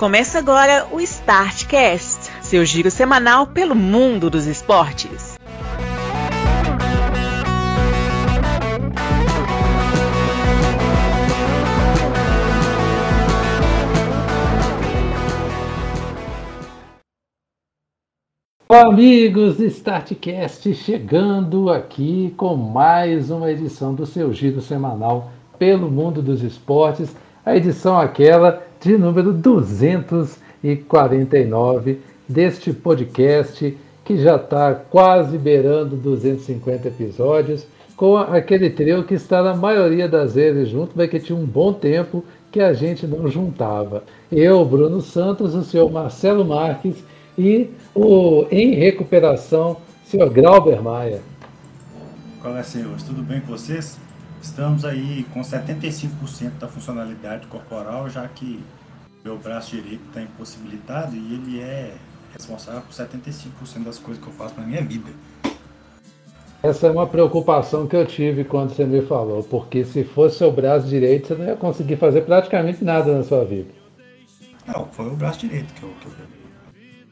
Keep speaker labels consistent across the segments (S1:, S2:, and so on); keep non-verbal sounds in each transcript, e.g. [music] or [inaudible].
S1: Começa agora o Startcast, seu giro semanal pelo mundo dos esportes.
S2: Olá, amigos do Startcast, chegando aqui com mais uma edição do seu giro semanal pelo mundo dos esportes, a edição aquela de número 249 deste podcast que já está quase beirando 250 episódios, com aquele trio que está na maioria das vezes junto, mas que tinha um bom tempo que a gente não juntava. Eu, Bruno Santos, o senhor Marcelo Marques e o em recuperação, senhor Grauber Maia.
S3: Qual é, senhores? Tudo bem com vocês? Estamos aí com 75% da funcionalidade corporal, já que meu braço direito está impossibilitado e ele é responsável por 75% das coisas que eu faço na minha vida.
S2: Essa é uma preocupação que eu tive quando você me falou, porque se fosse seu braço direito, você não ia conseguir fazer praticamente nada na sua vida.
S3: Não, foi o braço direito que eu, que eu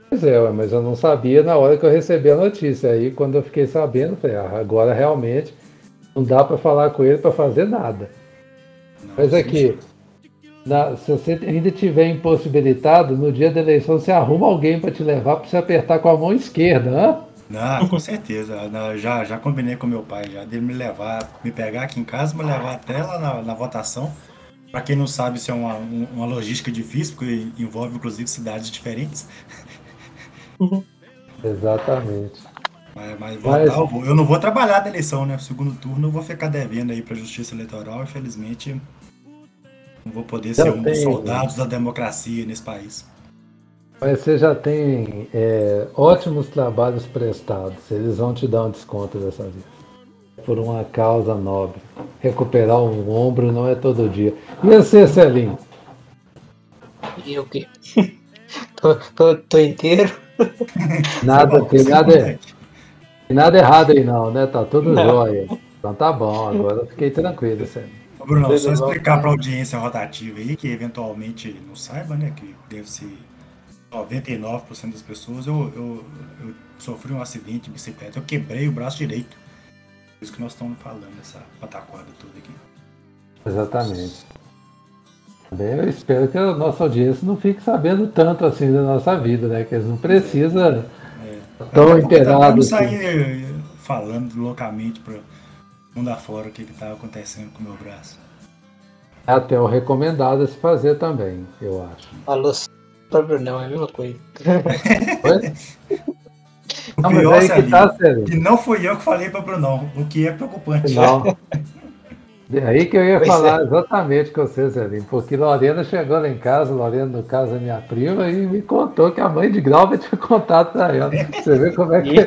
S2: Pois é, mas eu não sabia na hora que eu recebi a notícia. Aí quando eu fiquei sabendo, falei, ah, agora realmente não dá para falar com ele para fazer nada. Não, mas aqui, na, se você ainda tiver impossibilitado, no dia da eleição você arruma alguém para te levar para você apertar com a mão esquerda,
S3: né? Não, com certeza. já, já combinei com meu pai, já dele me levar, me pegar aqui em casa, me levar até lá na, na votação. Para quem não sabe, isso é uma, uma logística difícil, porque envolve inclusive cidades diferentes.
S2: Exatamente.
S3: Mas, mas, votar, mas... Eu, eu não vou trabalhar na eleição, né? Segundo turno eu vou ficar devendo aí para a Justiça Eleitoral. Infelizmente, não vou poder ser um dos soldados da democracia nesse país.
S2: Mas você já tem é, ótimos trabalhos prestados. Eles vão te dar um desconto dessa vez. Por uma causa nobre. Recuperar um ombro não é todo dia. E você, Celinho?
S4: E o quê? [laughs] tô, tô, tô inteiro?
S2: Nada, tem nada, tem nada errado aí não, né? Tá tudo não. jóia. Então tá bom, agora fiquei tranquilo, sério.
S3: Bruno, só explicar para a audiência rotativa aí, que eventualmente não saiba, né? Que deve ser 99% das pessoas, eu, eu, eu, sofri um acidente de bicicleta, eu quebrei o braço direito. Por isso que nós estamos falando, essa pataquada toda aqui.
S2: Exatamente. Bem, eu espero que a nossa audiência não fique sabendo tanto assim da nossa vida, né? Que eles não precisam é. tão inteirados.
S3: Não sair eh, falando loucamente para mundo afora o que estava acontecendo com o meu braço.
S2: É até o recomendado a se fazer também, eu acho.
S4: Falou para Brunão, é a mesma coisa. [laughs]
S3: o não, pior, é que, tá, que não fui eu que falei para Brunão, o que é preocupante.
S2: Não. [laughs] É aí que eu ia pois falar é. exatamente com você, Zelinho, porque Lorena chegou lá em casa, Lorena, no caso, é minha prima, e me contou que a mãe de Glauber [laughs] tinha contato para ela. Você vê como é que.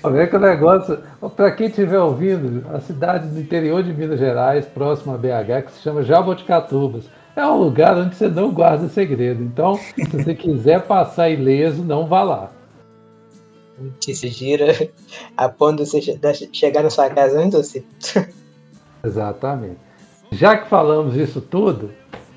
S2: Como é que o negócio. Para quem estiver ouvindo, a cidade do interior de Minas Gerais, próximo a BH, que se chama Jaboticatubas, é um lugar onde você não guarda segredo. Então, se você quiser passar ileso, não vá lá.
S4: Notícia gira a ponto de você chegar na sua casa antes você. [laughs]
S2: Exatamente. Já que falamos isso tudo,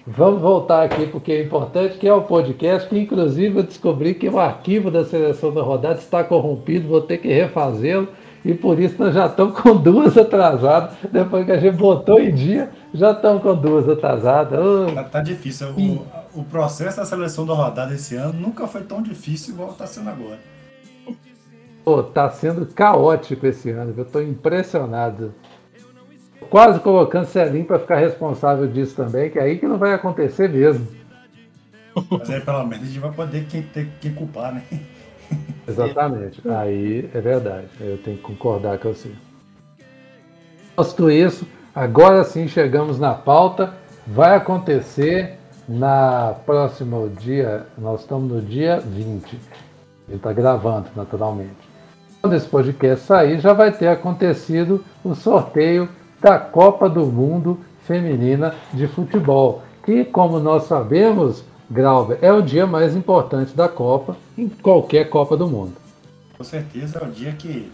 S2: vamos voltar aqui porque é importante, que é o podcast, que inclusive eu descobri que o arquivo da seleção da rodada está corrompido, vou ter que refazê-lo, e por isso nós já estamos com duas atrasadas. Depois que a gente botou em dia, já estamos com duas atrasadas.
S3: Oh. Tá, tá, difícil. O, o processo da seleção da rodada esse ano nunca foi tão difícil igual está sendo agora.
S2: Pô, tá sendo caótico esse ano, eu estou impressionado quase colocando Celinho para ficar responsável disso também, que é aí que não vai acontecer mesmo.
S3: Mas aí pelo menos a gente vai poder quem, ter que culpar, né?
S2: Exatamente. Aí é verdade. Eu tenho que concordar com você. Posto isso, agora sim chegamos na pauta. Vai acontecer na próximo dia. Nós estamos no dia 20. Ele está gravando, naturalmente. Quando esse podcast sair, já vai ter acontecido o sorteio da Copa do Mundo Feminina de Futebol, que, como nós sabemos, Grauber, é o dia mais importante da Copa em qualquer Copa do Mundo.
S3: Com certeza é o dia que,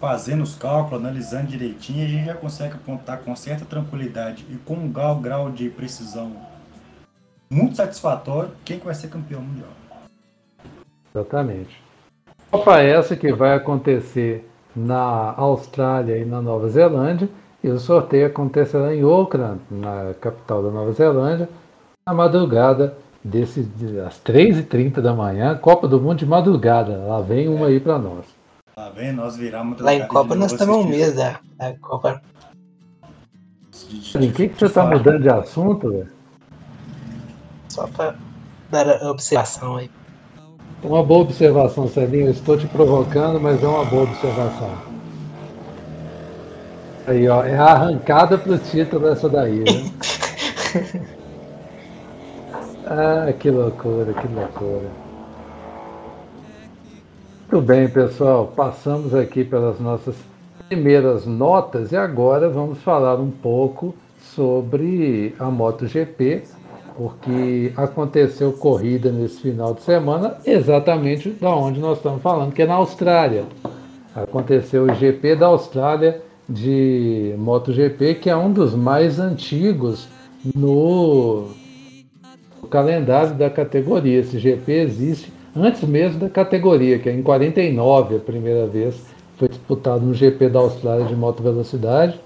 S3: fazendo os cálculos, analisando direitinho, a gente já consegue apontar com certa tranquilidade e com um grau, grau de precisão muito satisfatório quem vai ser campeão mundial.
S2: Exatamente. Copa essa que vai acontecer na Austrália e na Nova Zelândia, e o sorteio acontecerá em Auckland, na capital da Nova Zelândia, na madrugada desse, às 3h30 da manhã, Copa do Mundo de madrugada. Lá vem uma aí para nós.
S3: Lá vem, nós viramos
S4: Lá em Copa nós estamos um mês da, da Copa.
S2: Em que, que você está mudando de assunto, velho?
S4: Só para dar observação aí.
S2: Uma boa observação, Celinho. Eu estou te provocando, mas é uma boa observação. Aí, ó, é a arrancada pro título essa daí, né? [laughs] ah, que loucura, que loucura. Muito bem, pessoal. Passamos aqui pelas nossas primeiras notas e agora vamos falar um pouco sobre a MotoGP, porque aconteceu corrida nesse final de semana exatamente da onde nós estamos falando, que é na Austrália. Aconteceu o GP da Austrália de MotoGP, que é um dos mais antigos no calendário da categoria. Esse GP existe antes mesmo da categoria, que é em 49 a primeira vez foi disputado no GP da Austrália de moto velocidade.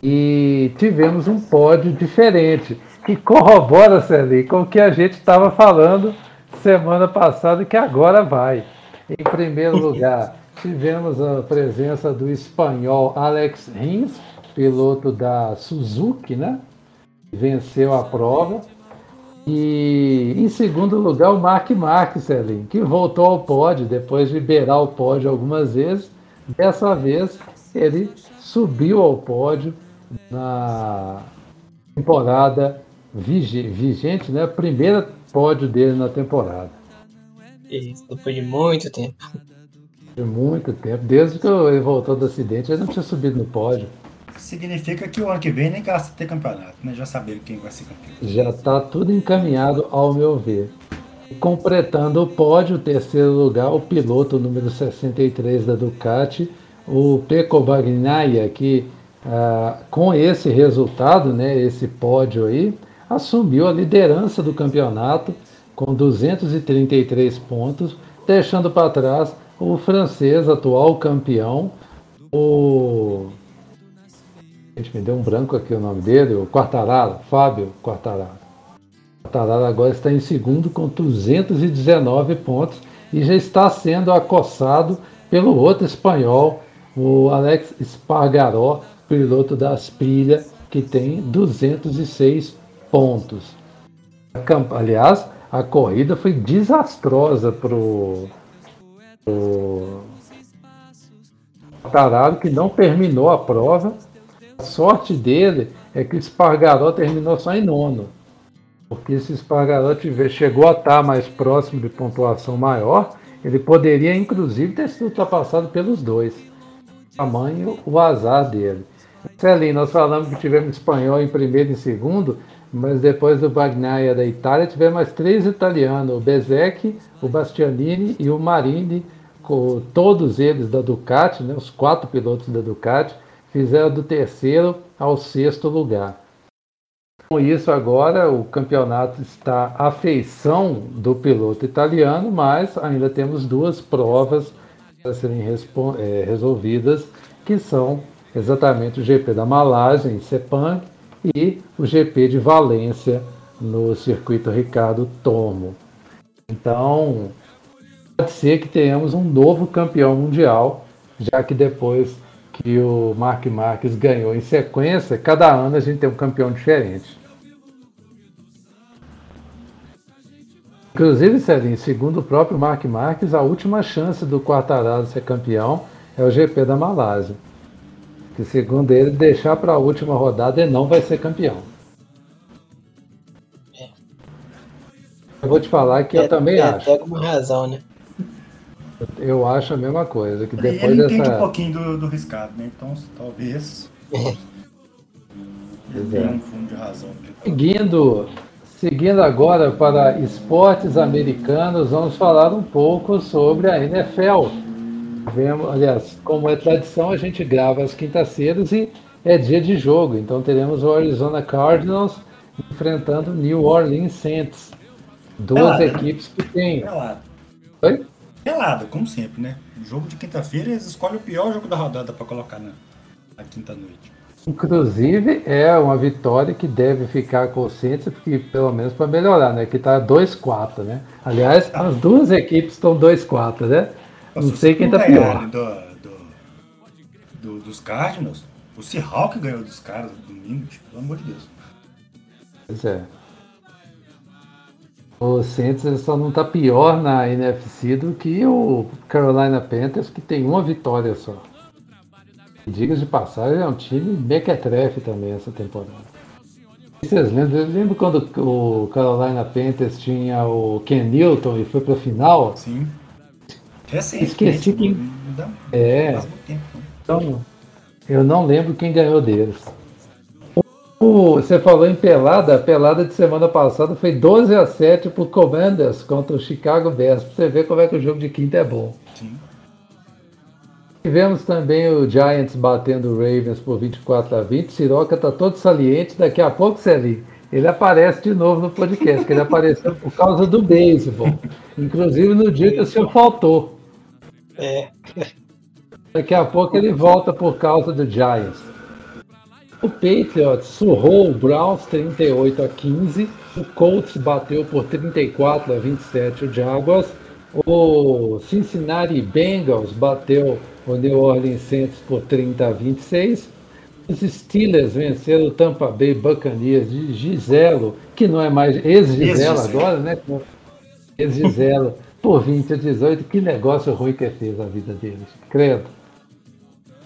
S2: E tivemos um pódio diferente que corrobora, Celi, com o que a gente estava falando semana passada que agora vai. Em primeiro lugar, tivemos a presença do espanhol Alex Rins, piloto da Suzuki, né? Venceu a prova. E em segundo lugar, o Mark Marques, que voltou ao pódio depois de beirar o pódio algumas vezes. Dessa vez, ele subiu ao pódio na temporada vigente, né? Primeira pódio dele na temporada.
S4: Isso, depois de muito tempo.
S2: De muito tempo. Desde que ele voltou do acidente, ele não tinha subido no pódio.
S3: Significa que o ano que vem nem gasta ter campeonato, né? Já sabendo quem vai ser campeão.
S2: Já está tudo encaminhado, ao meu ver. Completando o pódio, o terceiro lugar, o piloto número 63 da Ducati, o Pecco Bagnaia, que ah, com esse resultado, né, esse pódio aí, assumiu a liderança do campeonato com 233 pontos, deixando para trás o francês atual campeão, o gente me deu um branco aqui o nome dele, o Quartararo, Fábio Quartararo. Quartararo agora está em segundo com 219 pontos e já está sendo acossado pelo outro espanhol, o Alex Spargaró, piloto da Asprilha, que tem 206 pontos. Aliás, a corrida foi desastrosa para o Tarado, que não terminou a prova. A sorte dele é que o Espargaró terminou só em nono. Porque se o Espargaró tiver, chegou a estar mais próximo de pontuação maior, ele poderia inclusive ter sido ultrapassado pelos dois. Tamanho o azar dele. Celinho, nós falamos que tivemos espanhol em primeiro e segundo, mas depois do Bagnaia da Itália, tivemos mais três italianos, o Bezek, o Bastianini e o Marini, todos eles da Ducati, né, os quatro pilotos da Ducati, fizeram do terceiro ao sexto lugar. Com isso, agora o campeonato está à feição do piloto italiano, mas ainda temos duas provas a serem é, resolvidas, que são exatamente o GP da Malásia, em Sepang, e o GP de Valência, no circuito Ricardo Tomo. Então, pode ser que tenhamos um novo campeão mundial, já que depois que o Mark Marques ganhou em sequência, cada ano a gente tem um campeão diferente. Inclusive, Celinho, segundo o próprio Mark Marques, a última chance do Quartararo ser campeão é o GP da Malásia que segundo ele, deixar para a última rodada ele não vai ser campeão. É. Eu vou te falar que é, eu também
S4: é,
S2: acho.
S4: Até com razão, né?
S2: Eu acho a mesma coisa. Que depois
S3: ele
S2: dessa...
S3: entende um pouquinho do, do riscado, né? Então talvez. [laughs] É. um fundo de razão.
S2: Seguindo, seguindo agora para esportes americanos, vamos falar um pouco sobre a NFL Vemos, aliás, como é tradição, a gente grava às quintas-feiras e é dia de jogo. Então teremos o Arizona Cardinals enfrentando New Orleans Saints. Duas
S3: né?
S2: equipes que têm.
S3: Pelado.
S2: Oi?
S3: Pelado, como sempre, né? No jogo de quinta-feira eles escolhem o pior jogo da rodada pra colocar na, na quinta-noite.
S2: Inclusive, é uma vitória que deve ficar com o Saints, porque pelo menos para melhorar, né? Que tá 2-4, né? Aliás, as duas equipes estão 2-4, né? Não
S3: Nossa,
S2: sei
S3: se
S2: quem tá pior.
S3: Do, do- do- dos Cardinals, o Seahawk ganhou dos caras domingo, tipo, pelo amor de Deus.
S2: Pois é. O Saints só não tá pior na NFC do que o Carolina Panthers, que tem uma vitória só. E diga de passagem, é um time mequetrefe também essa temporada. Vocês lembram? Eu lembro quando o Carolina Panthers tinha o Ken Newton e foi pra final?
S3: Sim. Recente.
S2: Esqueci quem-
S3: Não dá
S2: É.
S3: tempo. não.
S2: Então, eu não lembro quem ganhou deles. O- você falou em pelada, a pelada de semana passada foi 12 a 7 pro Commanders contra o Chicago Bears. Pra você ver como é que o jogo de quinta é bom.
S3: Sim.
S2: Tivemos também o Giants batendo o Ravens por 24 a 20. Siroca tá todo saliente. Daqui a pouco, Celinho, ele aparece de novo no podcast, que ele apareceu por causa do beisebol. Inclusive no dia que o senhor faltou.
S4: É,
S2: Daqui a pouco ele volta por causa do Giants. O Patriots surrou o Browns 38 a 15. O Colts bateu por 34 a 27 o Jaguars. O Cincinnati Bengals bateu o New Orleans Saints por 30 a 26. Os Steelers venceram o Tampa Bay Buccaneers de Giselo, que não é mais ex-Giselo agora, né? Ex-Giselo, por 20 a 18. Que negócio ruim que fez a vida deles. Credo.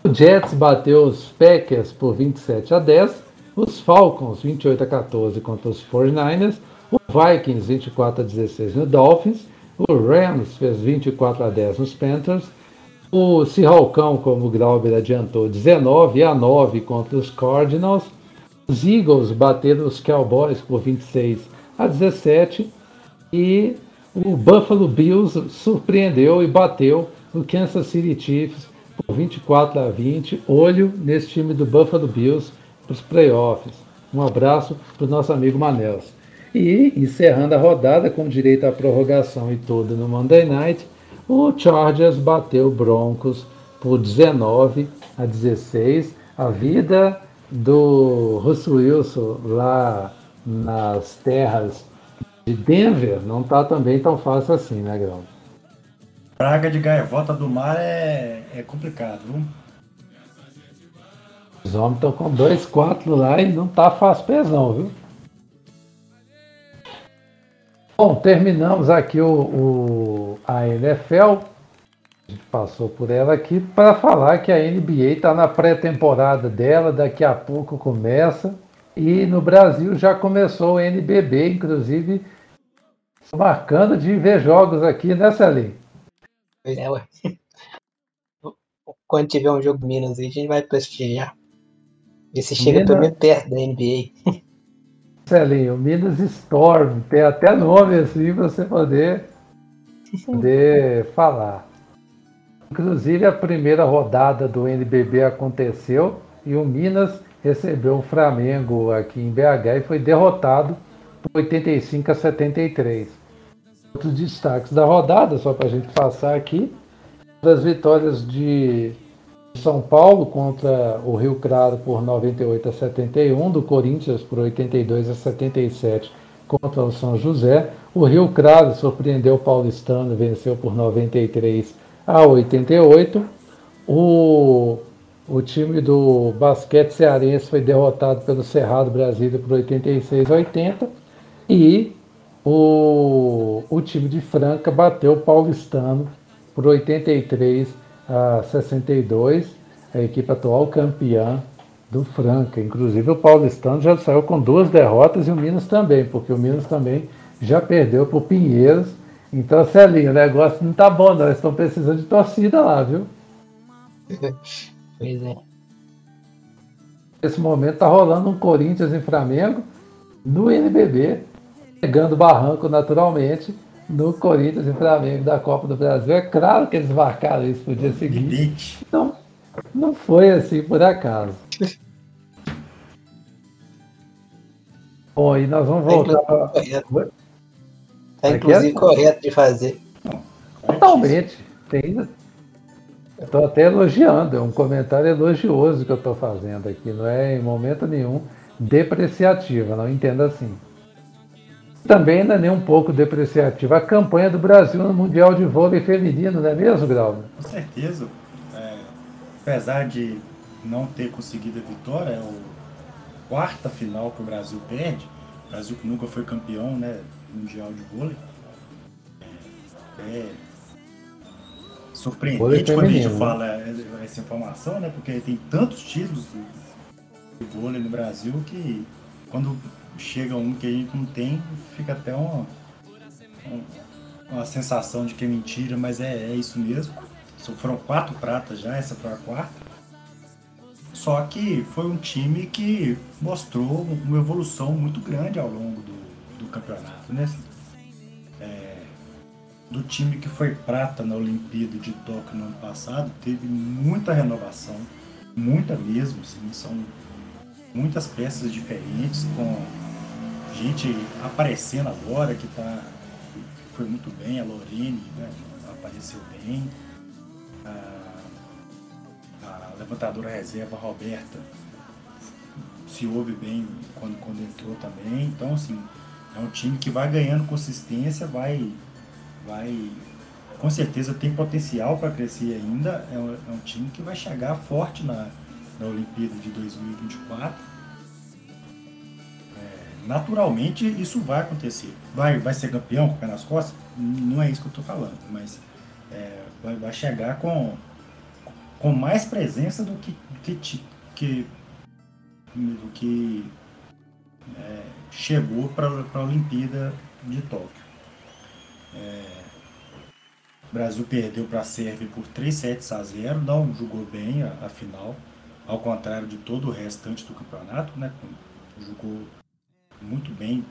S2: O Jets bateu os Packers por 27 a 10, os Falcons 28 a 14 contra os 49ers, o Vikings 24 a 16 no Dolphins, o Rams fez 24 a 10 nos Panthers, o Seahawkão, como o Glauber adiantou, 19 a 9 contra os Cardinals, os Eagles bateram os Cowboys por 26 a 17 e o Buffalo Bills surpreendeu e bateu o Kansas City Chiefs por 24 a 20. Olho nesse time do Buffalo Bills para os playoffs. Um abraço para o nosso amigo Manels. E encerrando a rodada com direito à prorrogação e tudo no Monday Night, o Chargers bateu Broncos por 19 a 16. A vida do Russell Wilson lá nas terras de Denver não está também tão fácil assim, né, Grão?
S3: Praga de gaivota do mar é, é complicado, viu?
S2: Os homens estão com 2-4 lá e não tá fácil pesão, viu? Bom, terminamos aqui o, o- a NFL. A gente passou por ela aqui para falar que a NBA está na pré-temporada dela, daqui a pouco começa. E no Brasil já começou o NBB, inclusive marcando de ver jogos aqui, né, Celinho?
S4: É, ué. [laughs] Quando tiver um jogo Minas aí, a gente vai prestigiar. Ver se chega
S2: Minas-
S4: pelo menos perto da NBA.
S2: Celinho, [laughs] Minas Storm, tem até nome assim para você poder, [laughs] poder falar. Inclusive a primeira rodada do NBB aconteceu e o Minas recebeu o Flamengo aqui em BH e foi derrotado por 85 a 73. Outros destaques da rodada, só para a gente passar aqui, das vitórias de São Paulo contra o Rio Claro por 98 a 71, do Corinthians por 82 a 77 contra o São José. O Rio Claro surpreendeu o Paulistano, venceu por 93 a 88. O, o time do basquete cearense foi derrotado pelo Cerrado Brasília por 86 a 80. E o, o time de Franca bateu o Paulistano por 83 a 62, a equipe atual campeã do Franca. Inclusive o Paulistano já saiu com duas derrotas e o Minas também, porque o Minas também já perdeu para o Pinheiros. Então, Celinho, o negócio não tá bom, não. Eles estão precisando de torcida lá, viu? [laughs]
S4: Pois é.
S2: Nesse momento tá rolando um Corinthians e Flamengo no NBB, pegando barranco naturalmente no Corinthians e Flamengo da Copa do Brasil. É claro que eles marcaram isso pro dia seguinte. Então, não foi assim por acaso. Bom, e nós vamos voltar. Tá,
S4: tá inclusive correto de fazer.
S2: Totalmente. Tem, Estou até elogiando, é um comentário elogioso que eu estou fazendo aqui, não é em momento nenhum depreciativa, não entenda assim. Também não é nem um pouco depreciativa a campanha do Brasil no Mundial de Vôlei Feminino, não é mesmo, Grau?
S3: Com certeza. É, apesar de não ter conseguido a vitória, é a quarta final que o Brasil perde, o Brasil que nunca foi campeão né, mundial de vôlei. É, é surpreendente quando a gente né? fala essa informação, né? Porque tem tantos títulos de vôlei no Brasil que quando chega um que a gente não tem, fica até uma, uma sensação de que é mentira, mas é, é isso mesmo. Foram quatro pratas já, essa foi a quarta. Só que foi um time que mostrou uma evolução muito grande ao longo do, do campeonato, né? do time que foi prata na Olimpíada de Tóquio no ano passado, teve muita renovação, muita mesmo, assim, são muitas peças diferentes, com gente aparecendo agora que tá, foi muito bem, a Lorene né, apareceu bem, a, a levantadora reserva Roberta se ouve bem quando, quando entrou também, então assim, é um time que vai ganhando consistência, vai vai com certeza tem potencial para crescer ainda. É um, é um, time que vai chegar forte na, na Olimpíada de 2024. Naturalmente isso vai acontecer. Vai, vai ser campeão com o pé nas costas? Não é isso que eu estou falando, mas é, vai, vai chegar com, com mais presença do que, que, que, do que é, chegou para a Olimpíada de Tóquio. É, o Brasil perdeu para a Sérvia por 3 sets a 0, não jogou bem a, a, final, ao contrário de todo o restante do campeonato, né? Jogou muito bem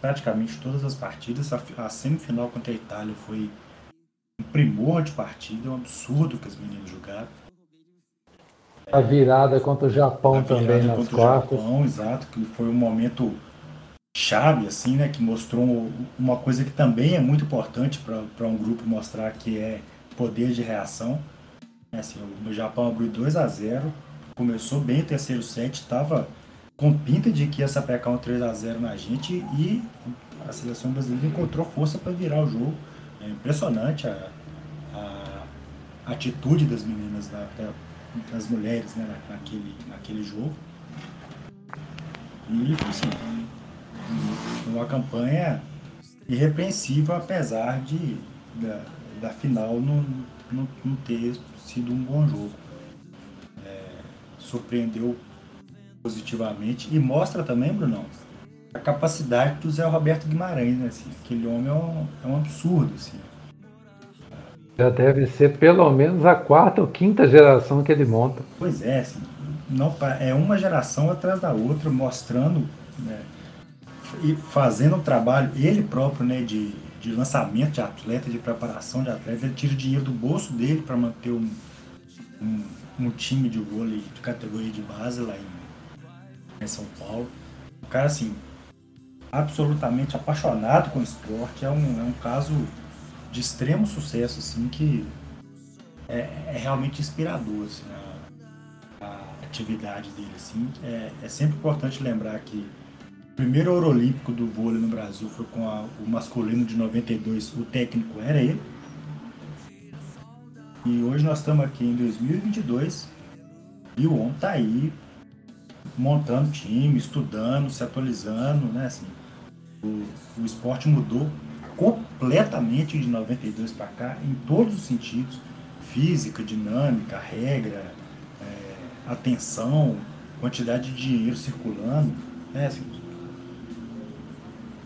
S3: praticamente todas as partidas. A, semifinal contra a Itália foi um primor de partida, é um absurdo que as meninas jogaram.
S2: A virada contra o Japão também nas quartas.
S3: Japão, exato, que foi um momento chave, assim, né, que mostrou uma coisa que também é muito importante para um grupo mostrar que é poder de reação. Assim, o Japão abriu 2 a 0 começou bem o terceiro set, estava com pinta de que ia sapecar um 3 a 0 na gente e a seleção brasileira encontrou força para virar o jogo. É impressionante a, a atitude das meninas, da, das mulheres né, naquele, naquele jogo. E assim, uma campanha irrepreensível, apesar de da, da final não, não, não, ter sido um bom jogo. É, surpreendeu positivamente e mostra também, Brunão, a capacidade do Zé Roberto Guimarães, né? Assim, aquele homem é um, é um absurdo. Assim.
S2: Já deve ser pelo menos a quarta ou quinta geração que ele monta.
S3: Pois é, assim, não, é uma geração atrás da outra, mostrando né, e fazendo um trabalho, ele próprio, né, de, de lançamento de atleta, de preparação de atleta, ele tira dinheiro do bolso dele para manter um, um, um, time de vôlei de categoria de base lá em, em São Paulo. O cara, assim, absolutamente apaixonado com o esporte, é um, é um caso de extremo sucesso, assim, que é, é realmente inspirador, assim, a, a, atividade dele, assim. É, é sempre importante lembrar que primeiro ouro olímpico do vôlei no Brasil foi com a, o masculino de 92, o técnico era ele. E hoje nós estamos aqui em 2022 e o homem tá aí montando time, estudando, se atualizando, né? Assim, o, o esporte mudou completamente de 92 para cá, em todos os sentidos: física, dinâmica, regra, é, atenção, quantidade de dinheiro circulando. Né? Assim,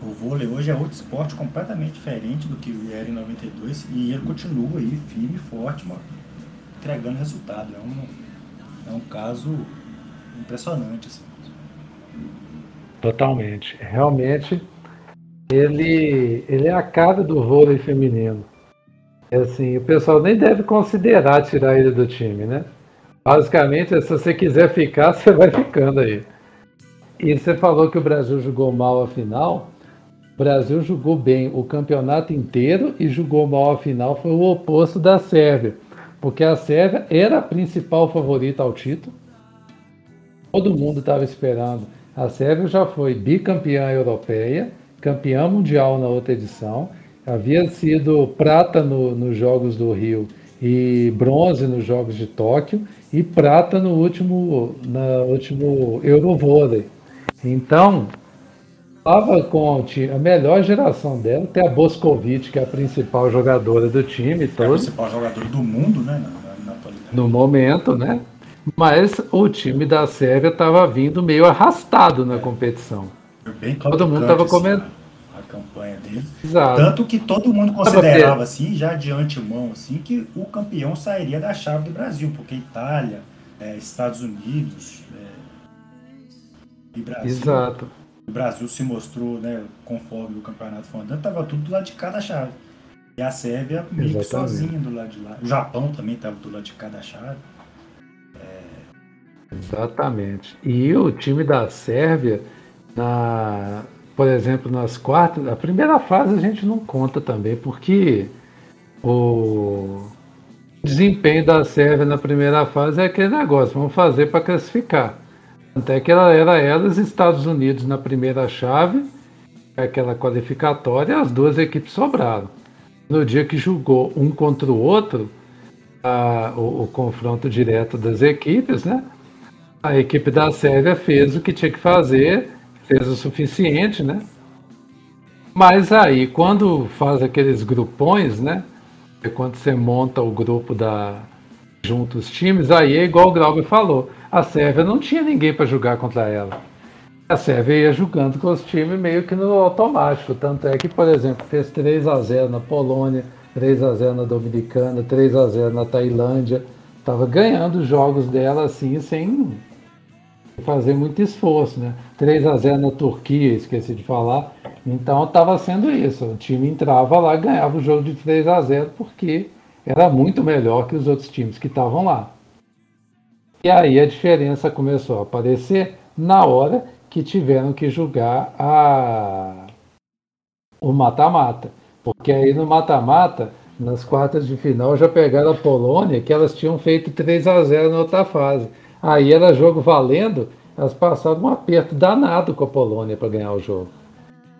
S3: o vôlei hoje é outro esporte completamente diferente do que era em 92 e ele continua aí firme forte, mano, entregando resultado. É um, é um caso impressionante. Assim.
S2: Totalmente. Realmente, ele, ele é a cara do vôlei feminino. É assim, o pessoal nem deve considerar tirar ele do time, né? Basicamente, se você quiser ficar, [laughs] você vai ficando aí. e você falou que o Brasil jogou mal a final. O Brasil jogou bem o campeonato inteiro e jogou mal a final. Foi o oposto da Sérvia. Porque a Sérvia era a principal favorita ao título. Todo mundo estava esperando. A Sérvia já foi bicampeã europeia, campeã mundial na outra edição, havia sido prata no, nos Jogos do Rio e bronze nos Jogos de Tóquio e prata no último, na último Eurovôlei. Então, estava com a melhor geração dela, tem a Boscovic, que é a principal jogadora do time.
S3: Todo. É a principal jogadora do mundo, né? Na, na,
S2: no momento, né? Mas o time da Sérvia estava vindo meio arrastado na competição.
S3: Bem todo mundo estava comentando a campanha dele.
S2: Exato.
S3: Tanto que todo mundo considerava assim, já de antemão, assim, que o campeão sairia da chave do Brasil, porque Itália, é, Estados Unidos é, e Brasil.
S2: Exato.
S3: O Brasil se mostrou, né, conforme o campeonato foi andando, estava tudo do lado de cada chave. E a Sérvia meio que sozinha do lado de lá. O Japão também estava do lado de cada chave.
S2: Exatamente. E o time da Sérvia, na, por exemplo, nas quartas, a primeira fase a gente não conta também, porque o desempenho da Sérvia na primeira fase é aquele negócio, vamos fazer para classificar. Até que ela era elas Estados Unidos na primeira chave, aquela qualificatória, as duas equipes sobraram. No dia que jogou um contra o outro, a, o, o, confronto direto das equipes, né? A equipe da Sérvia fez o que tinha que fazer, fez o suficiente, né? Mas aí, quando faz aqueles grupões, né? É quando você monta o grupo da junto os times, aí é igual o Glauber falou a Sérvia não tinha ninguém para jogar contra ela. A Sérvia ia jogando com os times meio que no automático. Tanto é que, por exemplo, fez 3 a 0 na Polônia, 3 a 0 na Dominicana, 3 a 0 na Tailândia. Estava ganhando os jogos dela assim, sem fazer muito esforço, né? 3 a 0 na Turquia, esqueci de falar. Então estava sendo isso. O time entrava lá, ganhava o jogo de 3 a 0 porque era muito melhor que os outros times que estavam lá. E aí a diferença começou a aparecer na hora que tiveram que julgar a... o mata-mata. Porque aí no mata-mata, nas quartas de final, já pegaram a Polônia, que elas tinham feito 3 a 0 na outra fase. Aí era jogo valendo, elas passaram um aperto danado com a Polônia para ganhar o jogo.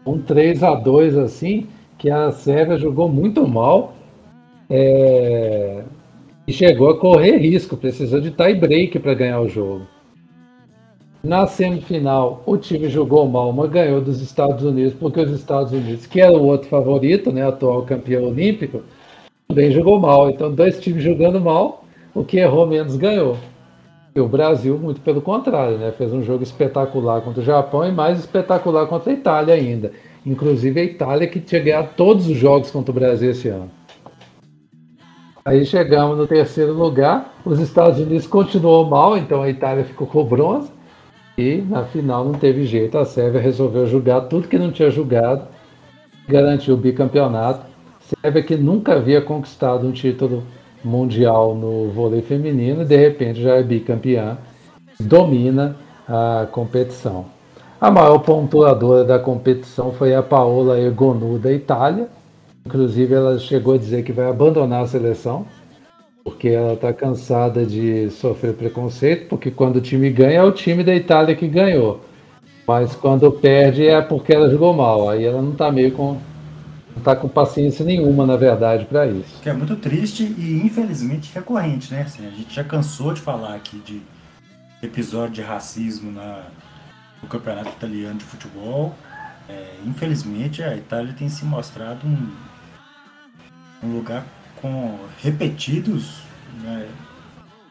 S2: Um 3 a 2 assim, que a Sérvia jogou muito mal. É e chegou a correr risco, precisou de tie break para ganhar o jogo. Na semifinal, o time jogou mal, mas ganhou dos Estados Unidos, porque os Estados Unidos, que era o outro favorito, né, atual campeão olímpico, também jogou mal. Então, dois times jogando mal, o que errou menos ganhou. E o Brasil, muito pelo contrário, né, fez um jogo espetacular contra o Japão e mais espetacular contra a Itália ainda. Inclusive a Itália que tinha ganhado todos os jogos contra o Brasil esse ano. Aí chegamos no terceiro lugar, os Estados Unidos continuou mal, então a Itália ficou com bronze. E na final não teve jeito, a Sérvia resolveu jogar tudo que não tinha jogado, garantiu o bicampeonato. Sérvia que nunca havia conquistado um título mundial no vôlei feminino, de repente já é bicampeã, domina a competição. A maior pontuadora da competição foi a Paola Egonu da Itália, Inclusive, ela chegou a dizer que vai abandonar a seleção, porque ela está cansada de sofrer preconceito, porque quando o time ganha é o time da Itália que ganhou. Mas quando perde é porque ela jogou mal. Aí ela não está meio com. Não está com paciência nenhuma, na verdade, para isso.
S3: Que é muito triste e infelizmente recorrente, né? Assim, a gente já cansou de falar aqui de episódio de racismo na, no campeonato italiano de futebol. É, infelizmente a Itália tem se mostrado um, um lugar com repetidos né,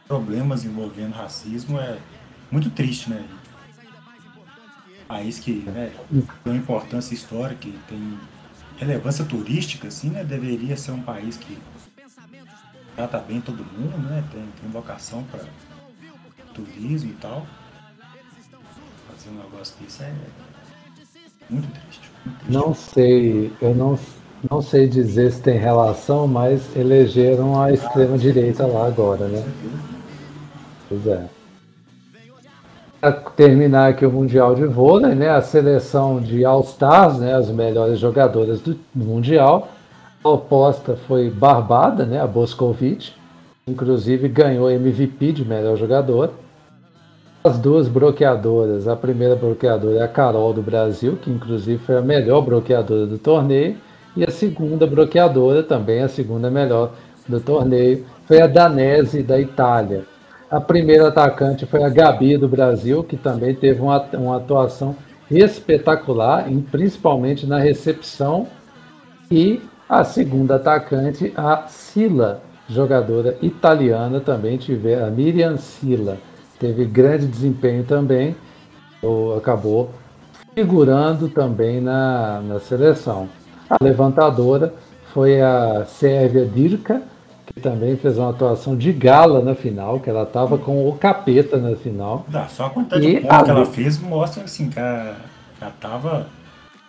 S3: problemas envolvendo racismo é muito triste, né? País que né, tem uma importância histórica, que tem relevância turística, assim, né? Deveria ser um país que trata bem todo mundo, né? Tem, tem vocação para turismo e tal. Fazer um negócio desse é muito triste. Muito triste.
S2: Não sei, eu não não sei dizer se tem relação, mas elegeram a extrema-direita lá agora, né? Pois é. Terminar aqui o Mundial de Vôlei, né, a seleção de All-Stars, né, as melhores jogadoras do, do Mundial. A oposta foi Barbada, né, a Boscovic, inclusive ganhou MVP de melhor jogador. As duas bloqueadoras, a primeira bloqueadora é a Carol do Brasil, que inclusive foi a melhor bloqueadora do torneio, e a segunda bloqueadora, também a segunda melhor do torneio, foi a Danese da Itália. A primeira atacante foi a Gabi do Brasil, que também teve uma, uma atuação espetacular, principalmente na recepção. E a segunda atacante, a Sila, jogadora italiana, também tiver a Miriam Sila. Teve grande desempenho também, ou acabou figurando também na, na seleção. A levantadora foi a Sérvia Dirka, que também fez uma atuação de gala na final, que ela estava com o capeta na final.
S3: Dá, só a quantidade e de pontos a... que ela fez mostra assim, que ela, estava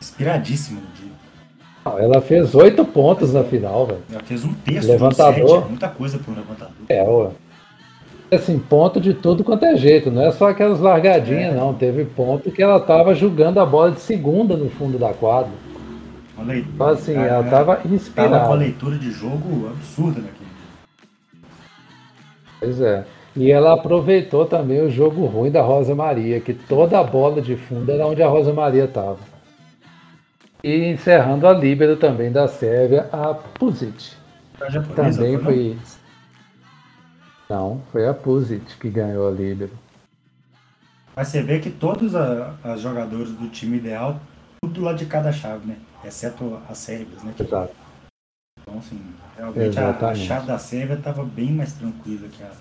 S3: inspiradíssima no dia.
S2: ela fez oito pontos na final, velho.
S3: Ela fez um terço,
S2: levantador. Sete,
S3: muita coisa para um levantador.
S2: É, ó. Assim, ponto de tudo quanto é jeito, não é só aquelas largadinhas, é. não. Teve ponto que ela estava jogando a bola de segunda no fundo da quadra.
S3: Leitura,
S2: então, assim, ela estava inspirada. Tava
S3: com uma leitura de jogo absurda naquele
S2: Pois é. E ela aproveitou também o jogo ruim da Rosa Maria, que toda a bola de fundo era onde a Rosa Maria estava. E encerrando a líbero também da Sérvia, a Puzic. também foi. Não, foi a Puzic que ganhou a líbero.
S3: Mas você vê que todos a, as jogadores do time ideal, tudo lá de cada chave, né? Exceto as sérvias, né?
S2: Exato.
S3: Então, assim, realmente a, a, chave da Sérvia estava bem mais tranquila que a,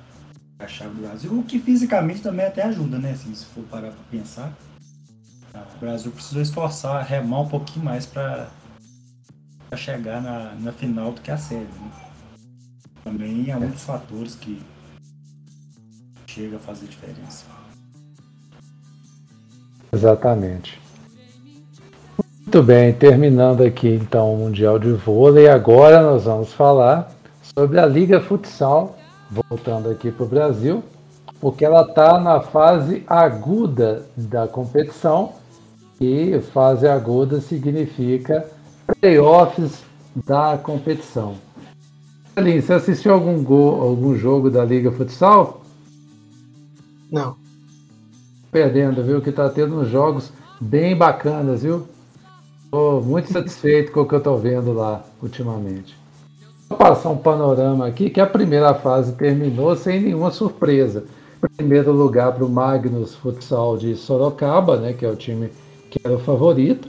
S3: a, chave do Brasil, o que fisicamente também até ajuda, né? Assim, se for parar para pensar. O Brasil precisou esforçar, remar um pouquinho mais para chegar na, na final do que a Sérvia. Né? Também há muitos fatores que chega a fazer diferença.
S2: Exatamente. Muito bem, terminando aqui então o Mundial de Vôlei, agora nós vamos falar sobre a Liga Futsal, voltando aqui para o Brasil, porque ela está na fase aguda da competição, e fase aguda significa playoffs da competição. Aline, você assistiu algum, gol, algum jogo da Liga Futsal?
S4: Não.
S2: Perdendo, viu? Que está tendo uns jogos bem bacanas, viu? Estou muito satisfeito com o que eu estou vendo lá ultimamente. Vou passar um panorama aqui que a primeira fase terminou sem nenhuma surpresa. Primeiro lugar para o Magnus Futsal de Sorocaba, né, que é o time que era o favorito,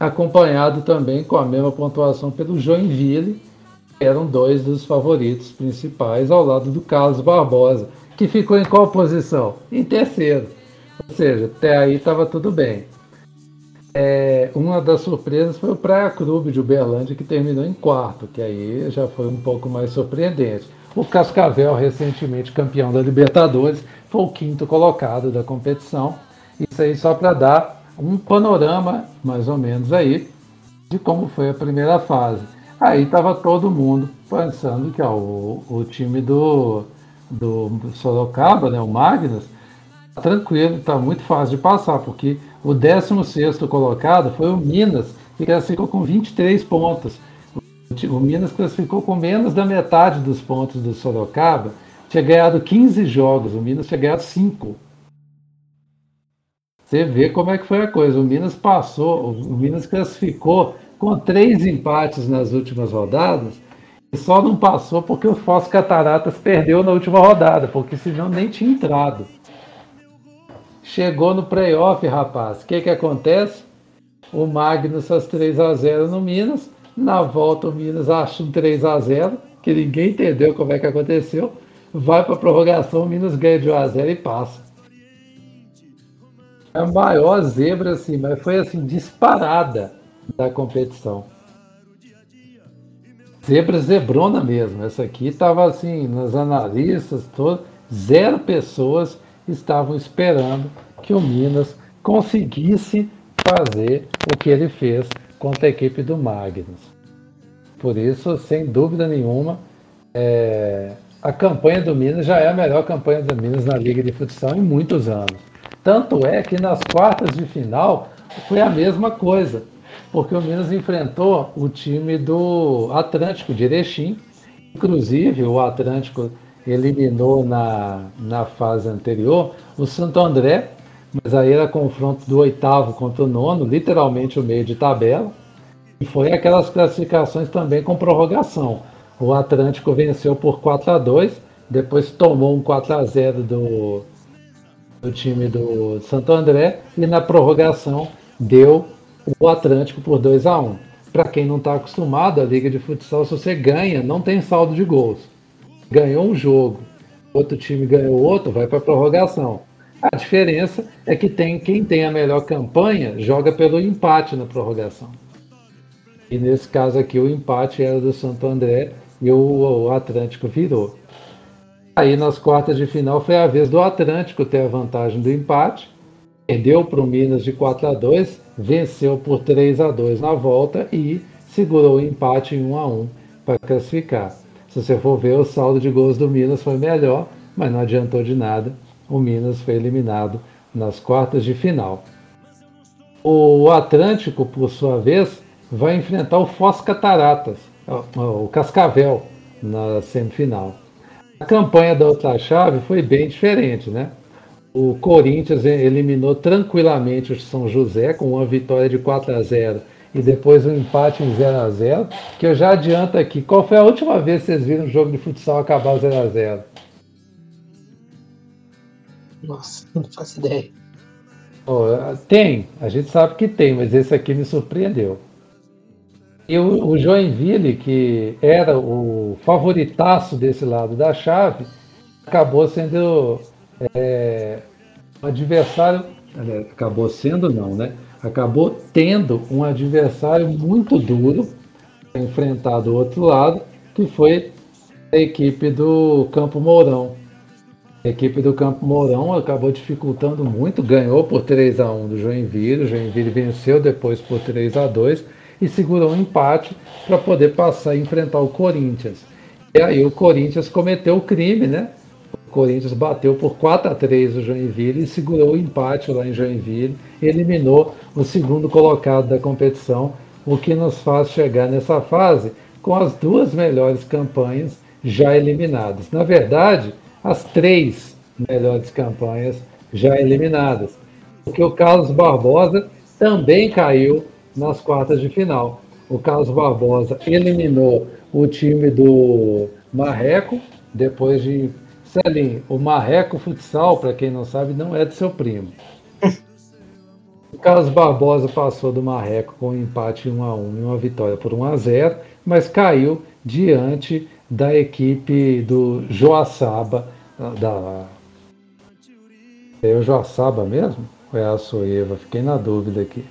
S2: acompanhado também com a mesma pontuação pelo Joinville, que eram dois dos favoritos principais, ao lado do Carlos Barbosa, que ficou em qual posição? Em terceiro. Ou seja, até aí estava tudo bem. É, uma das surpresas foi o Praia Clube de Uberlândia, que terminou em quarto, que aí já foi um pouco mais surpreendente. O Cascavel, recentemente campeão da Libertadores, foi o quinto colocado da competição. Isso aí só para dar um panorama, mais ou menos aí, de como foi a primeira fase. Aí estava todo mundo pensando que ó, o, o time do, do Sorocaba, né, o Magnus, tá tranquilo, está muito fácil de passar, porque o 16 colocado foi o Minas, que classificou com 23 pontos. O Minas classificou com menos da metade dos pontos do Sorocaba, tinha ganhado 15 jogos, o Minas tinha ganhado 5. Você vê como é que foi a coisa. O Minas passou, o Minas classificou com três empates nas últimas rodadas e só não passou porque o Foz Cataratas perdeu na última rodada, porque senão nem tinha entrado. Chegou no playoff, rapaz. O que, que acontece? O Magnus faz 3 a 0 no Minas. Na volta, o Minas acha um 3 a 0 que ninguém entendeu como é que aconteceu. Vai para a prorrogação, o Minas ganha de 1 a 0 e passa. É a maior zebra, assim, mas foi assim, disparada da competição. Zebra zebrona mesmo. Essa aqui estava assim, nos analistas, todo, zero pessoas estavam esperando que o Minas conseguisse fazer o que ele fez contra a equipe do Magnus. Por isso, sem dúvida nenhuma, é, a campanha do Minas já é a melhor campanha do Minas na Liga de Futsal em muitos anos. Tanto é que nas quartas de final foi a mesma coisa, porque o Minas enfrentou o time do Atlântico de Erechim. Inclusive, o Atlântico eliminou na, na fase anterior o Santo André, mas aí era confronto do oitavo contra o nono, literalmente o meio de tabela. E foi aquelas classificações também com prorrogação. O Atlântico venceu por 4 a 2 depois tomou um 4 a 0 do, do time do Santo André e na prorrogação deu o Atlântico por 2 a 1 Para quem não está acostumado, a Liga de Futsal, se você ganha, não tem saldo de gols. Ganhou um jogo, outro time ganhou outro, vai para prorrogação. A diferença é que tem quem tem a melhor campanha joga pelo empate na prorrogação. E nesse caso aqui o empate era do Santo André e o, o Atlântico virou. Aí nas quartas de final foi a vez do Atlântico ter a vantagem do empate. Perdeu para o Minas de 4 a 2, venceu por 3 a 2 na volta e segurou o empate em 1 a 1 para classificar. Se você for ver, o saldo de gols do Minas foi melhor, mas não adiantou de nada. O Minas foi eliminado nas quartas de final. O Atlântico, por sua vez, vai enfrentar o Foz Cataratas, o Cascavel, na semifinal. A campanha da outra chave foi bem diferente, né? O Corinthians eliminou tranquilamente o São José com uma vitória de 4 a 0 e depois um empate em 0 a 0 que eu já adianto aqui. Qual foi a última vez que vocês viram um jogo de futsal acabar 0 a 0
S4: Nossa, [laughs] não faço ideia.
S2: Oh, tem, a gente sabe que tem, mas esse aqui me surpreendeu. E o, o Joinville, que era o favoritaço desse lado da chave, acabou sendo é, um adversário. Acabou sendo, não, né? Acabou tendo um adversário muito duro enfrentar do outro lado, que foi a equipe do Campo Mourão. A equipe do Campo Mourão acabou dificultando muito, ganhou por 3 a 1 do Joinville, o Joinville venceu depois por 3 a 2 e segurou um empate para poder passar e enfrentar o Corinthians. E aí o Corinthians cometeu o crime, né? Corinthians bateu por 4 a 3 o Joinville e segurou o empate lá em Joinville, eliminou o segundo colocado da competição, o que nos faz chegar nessa fase com as duas melhores campanhas já eliminadas. Na verdade, as três melhores campanhas já eliminadas, porque o Carlos Barbosa também caiu nas quartas de final. O Carlos Barbosa eliminou o time do Marreco, depois de. Celim, o Marreco Futsal, para quem não sabe, não é do seu primo. O Carlos Barbosa passou do Marreco com um empate 1 a 1 e uma vitória por 1 a 0, mas caiu diante da equipe do Joaçaba, da é o Joaçaba mesmo? Ou é a Soeva? Fiquei na dúvida aqui.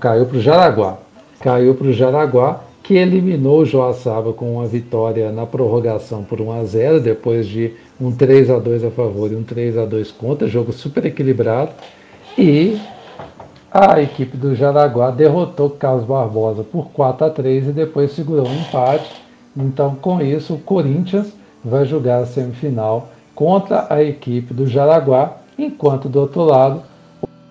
S2: Caiu para o Jaraguá. Caiu para o Jaraguá, que eliminou o Joaçaba com uma vitória na prorrogação por 1 a 0 depois de um 3 a 2 a favor e um 3 a 2 contra, jogo super equilibrado. E a equipe do Jaraguá derrotou Carlos Barbosa por 4 a 3 e depois segurou um empate. Então, com isso, o Corinthians vai jogar a semifinal contra a equipe do Jaraguá, enquanto do outro lado,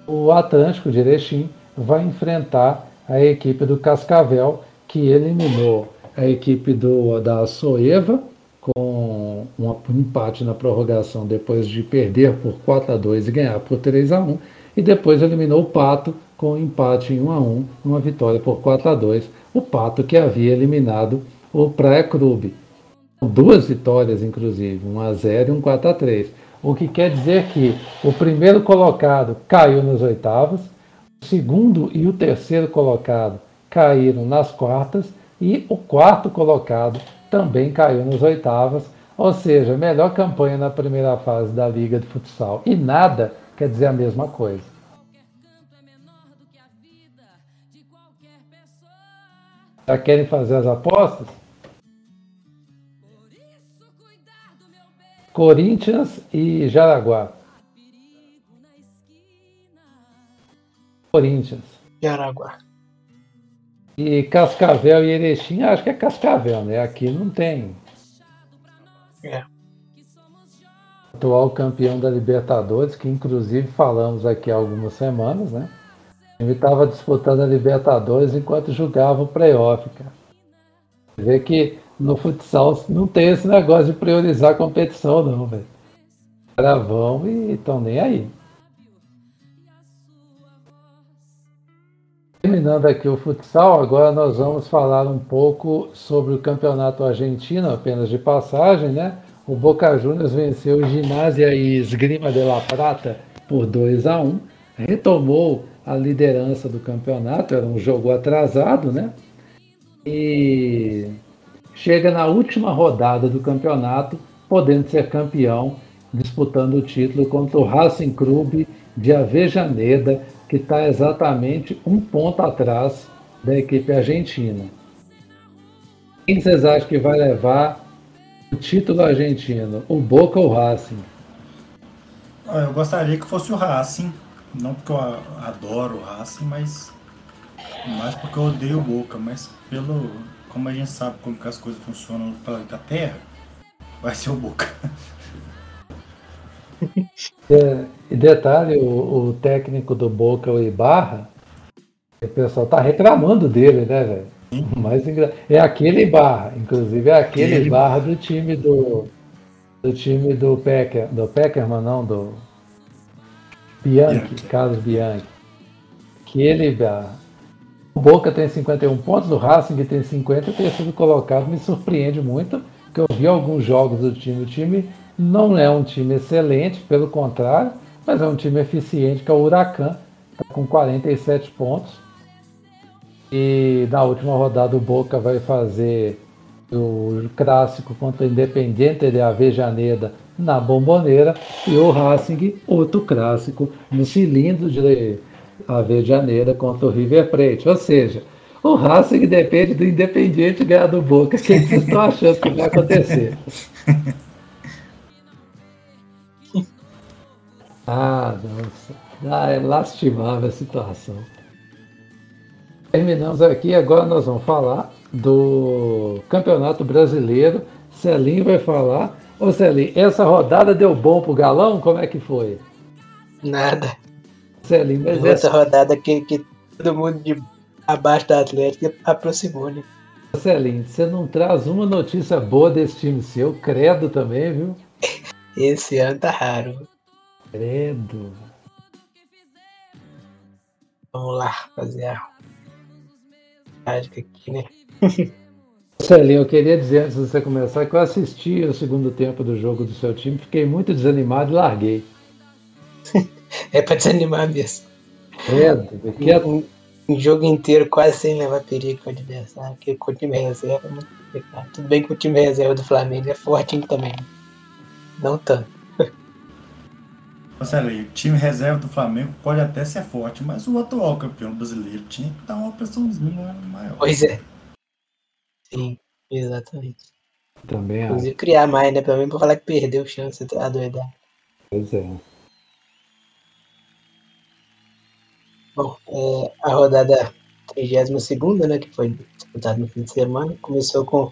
S2: o Atlântico de Erechim vai enfrentar a equipe do Cascavel, que eliminou a equipe do, da Soeva com um empate na prorrogação depois de perder por 4 a 2 e ganhar por 3 a 1 e depois eliminou o Pato com um empate em 1 a 1 uma vitória por 4 a 2 o Pato que havia eliminado o Praia Clube. Duas vitórias, inclusive, 1 a 0 e um 4 a 3 o que quer dizer que o primeiro colocado caiu nas oitavas, o segundo e o terceiro colocado caíram nas quartas e o quarto colocado também caiu nas oitavas, ou seja, melhor campanha na primeira fase da Liga de Futsal. E nada quer dizer a mesma coisa. Já querem fazer as apostas? Corinthians e Jaraguá. Corinthians.
S4: Jaraguá.
S2: E Cascavel e Erechim, acho que é Cascavel, né? Aqui não tem.
S4: É.
S2: atual campeão da Libertadores, que inclusive falamos aqui há algumas semanas, né? Ele estava disputando a Libertadores enquanto jogava o playoff, cara. Você vê que no futsal não tem esse negócio de priorizar a competição, não, velho. Os caras vão e estão nem aí. Terminando aqui o futsal, agora nós vamos falar um pouco sobre o campeonato argentino, apenas de passagem, né? O Boca Juniors venceu o Ginásia e Esgrima de La Prata por 2 a 1 retomou a liderança do campeonato, era um jogo atrasado, né? E chega na última rodada do campeonato, podendo ser campeão, disputando o título contra o Racing Clube de Avejaneda, que está exatamente um ponto atrás da equipe argentina. Quem vocês acham que vai levar o título argentino? O Boca ou o Racing?
S3: Eu gostaria que fosse o Racing, não porque eu adoro o Racing, mas mais porque eu odeio o Boca, mas pelo como a gente sabe como que as coisas funcionam no planeta Terra, vai ser o Boca. [laughs] [laughs]
S2: É, e detalhe, o, o, técnico do Boca, o Ibarra, o pessoal tá reclamando dele, né, velho? Mas é aquele Ibarra, inclusive é aquele Ele... Ibarra do time do do time do Pecker, do Peckerman, não, do Bianchi. Carlos Bianchi. Que ele o Boca tem 51 pontos, o Racing tem 50, ter sido colocado me surpreende muito, porque eu vi alguns jogos do time, o time não é um time excelente, pelo contrário, mas é um time eficiente, que é o Huracan, está com 47 pontos. E na última rodada o Boca vai fazer o clássico contra o Independiente de Avejaneda na Bomboneira e o Racing, outro clássico, no cilindro de Avejaneda contra o River Plate. Ou seja, o Racing depende do Independiente ganhar do Boca. O que vocês estão achando que vai acontecer? [laughs] Ah, nossa. Ah, é lastimável a situação. Terminamos aqui, agora nós vamos falar do Campeonato Brasileiro. Celinho vai falar. Ô Celinho, essa rodada deu bom pro Galão? Como é que foi?
S4: Nada.
S2: Celinho, mas
S4: essa, essa rodada que, que todo mundo de abaixo da Atlética aproximou, né?
S2: Celinho, você não traz uma notícia boa desse time seu, credo também, viu? [laughs]
S4: Esse ano tá raro.
S2: Credo.
S4: Vamos lá fazer a mágica aqui, né? [laughs]
S2: Celinho, eu queria dizer antes de você começar que eu assisti o segundo tempo do jogo do seu time, fiquei muito desanimado e larguei. [laughs]
S4: é pra desanimar mesmo.
S2: Credo,
S4: porque é... um, um jogo inteiro quase sem levar perigo para o adversário, porque com o time reserva é muito complicado. Tudo bem que o time reserva do Flamengo é forte também. Não tanto.
S3: Marcelo, o time reserva do Flamengo pode até ser forte, mas o atual campeão brasileiro tinha que dar uma pressãozinha maior.
S4: Pois é. Sim, exatamente.
S2: Também
S4: Inclusive criar mais, né? Pelo menos pra falar que perdeu chance de adoidar.
S2: Pois é.
S4: Bom, é, a rodada 32 né, que foi disputada no fim de semana, começou com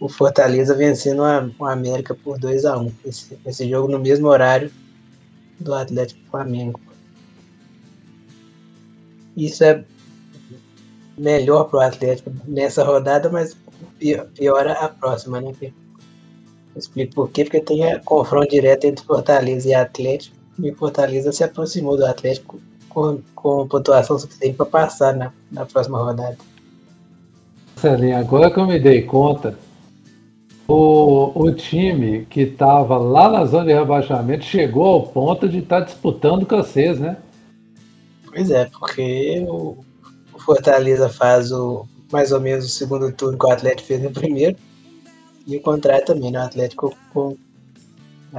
S4: o Fortaleza vencendo o América por 2 a 1 esse, esse jogo no mesmo horário do Atlético Flamengo. Isso é melhor para o Atlético nessa rodada, mas piora a próxima, né? Explico por quê, porque tem a confronto direto entre Fortaleza e Atlético, e Fortaleza se aproximou do Atlético com, com pontuação suficiente para passar na, na próxima rodada.
S2: Celinho, agora que eu me dei conta, o, o time que estava lá na zona de rebaixamento chegou ao ponto de estar tá disputando com vocês, né?
S4: Pois é, porque o, o Fortaleza faz o, mais ou menos o segundo turno que o Atlético fez no primeiro. E o contrário também, né? O Atlético com,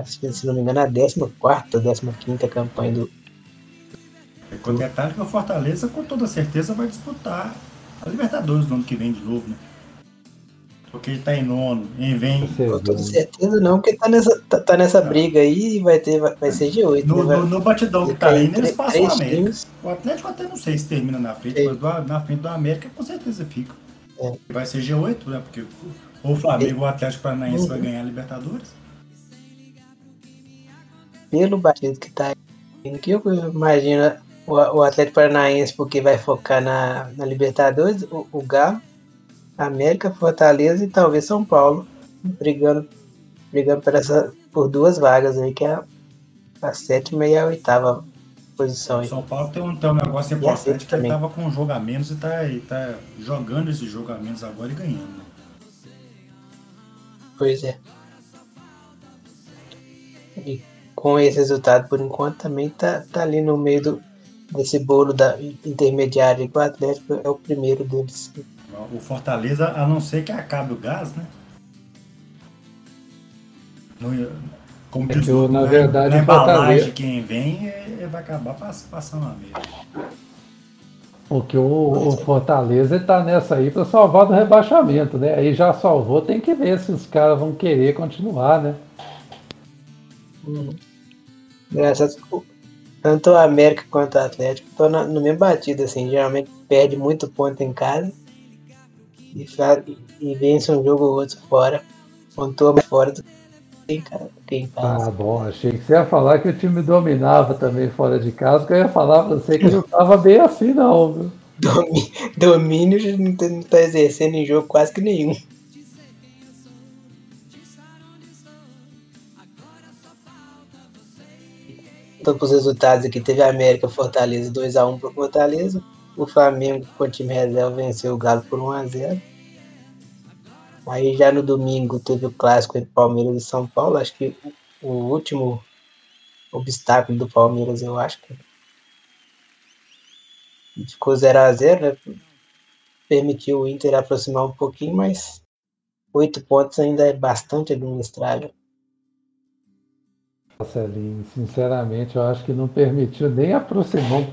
S4: se não me engano, a 14 15 campanha do.
S3: Com detalhe que o Fortaleza, com toda certeza, vai disputar a Libertadores no ano que vem de novo, né? Porque ele tá em nono e vem.
S4: Com toda certeza não, porque tá nessa, tá, tá nessa briga aí e vai, ter, vai, vai ser de 8.
S3: No, né? no, no batidão que tá aí, eles passam o América. Times. O Atlético até não sei se termina na frente, Sim. mas do, na frente do América com certeza fica. É. Vai ser G8, né? Porque ou o Flamengo ou o Atlético Paranaense uhum. vai ganhar a Libertadores.
S4: pelo batido que tá indo, que eu imagino o, o Atlético Paranaense, porque vai focar na, na Libertadores, o, o Galo, América, Fortaleza e talvez São Paulo, brigando, brigando por, essa, por duas vagas aí, que é a, a sétima e a oitava posição. Aí.
S3: São Paulo tem um, tem um negócio importante que ele tava com um jogo a menos e tá, e tá jogando esse jogo a menos agora e ganhando. Né?
S4: Pois é. E com esse resultado, por enquanto, também tá, tá ali no meio do, desse bolo da intermediário que o Atlético é o primeiro deles.
S3: O Fortaleza, a não ser que acabe o gás, né?
S2: No, como é que eu, na verdade,
S3: na embalagem quem vem é, vai acabar passando a mesma.
S2: Porque o, o Fortaleza está nessa aí para salvar do rebaixamento, né? Aí já salvou, tem que ver se os caras vão querer continuar, né?
S4: Hum. Graças tanto o América quanto o Atlético estão no mesmo batido, assim, geralmente perde muito ponto em casa e, e vence um jogo ou outro fora, pontua mais fora do que em casa.
S2: Ah, bom, achei que você ia falar que o time dominava também fora de casa, que eu ia falar pra você que não estava bem assim não, viu? [laughs]
S4: Domínio não está exercendo em jogo quase que nenhum. Então, os resultados aqui, teve a América Fortaleza 2x1 para Fortaleza. O Flamengo, com o time reserva, venceu o Galo por 1x0. Aí já no domingo teve o clássico entre Palmeiras e São Paulo. Acho que o último obstáculo do Palmeiras, eu acho que ficou 0x0, né? Permitiu o Inter aproximar um pouquinho, mas oito pontos ainda é bastante administrável.
S2: Marcelinho, sinceramente, eu acho que não permitiu nem aproximar.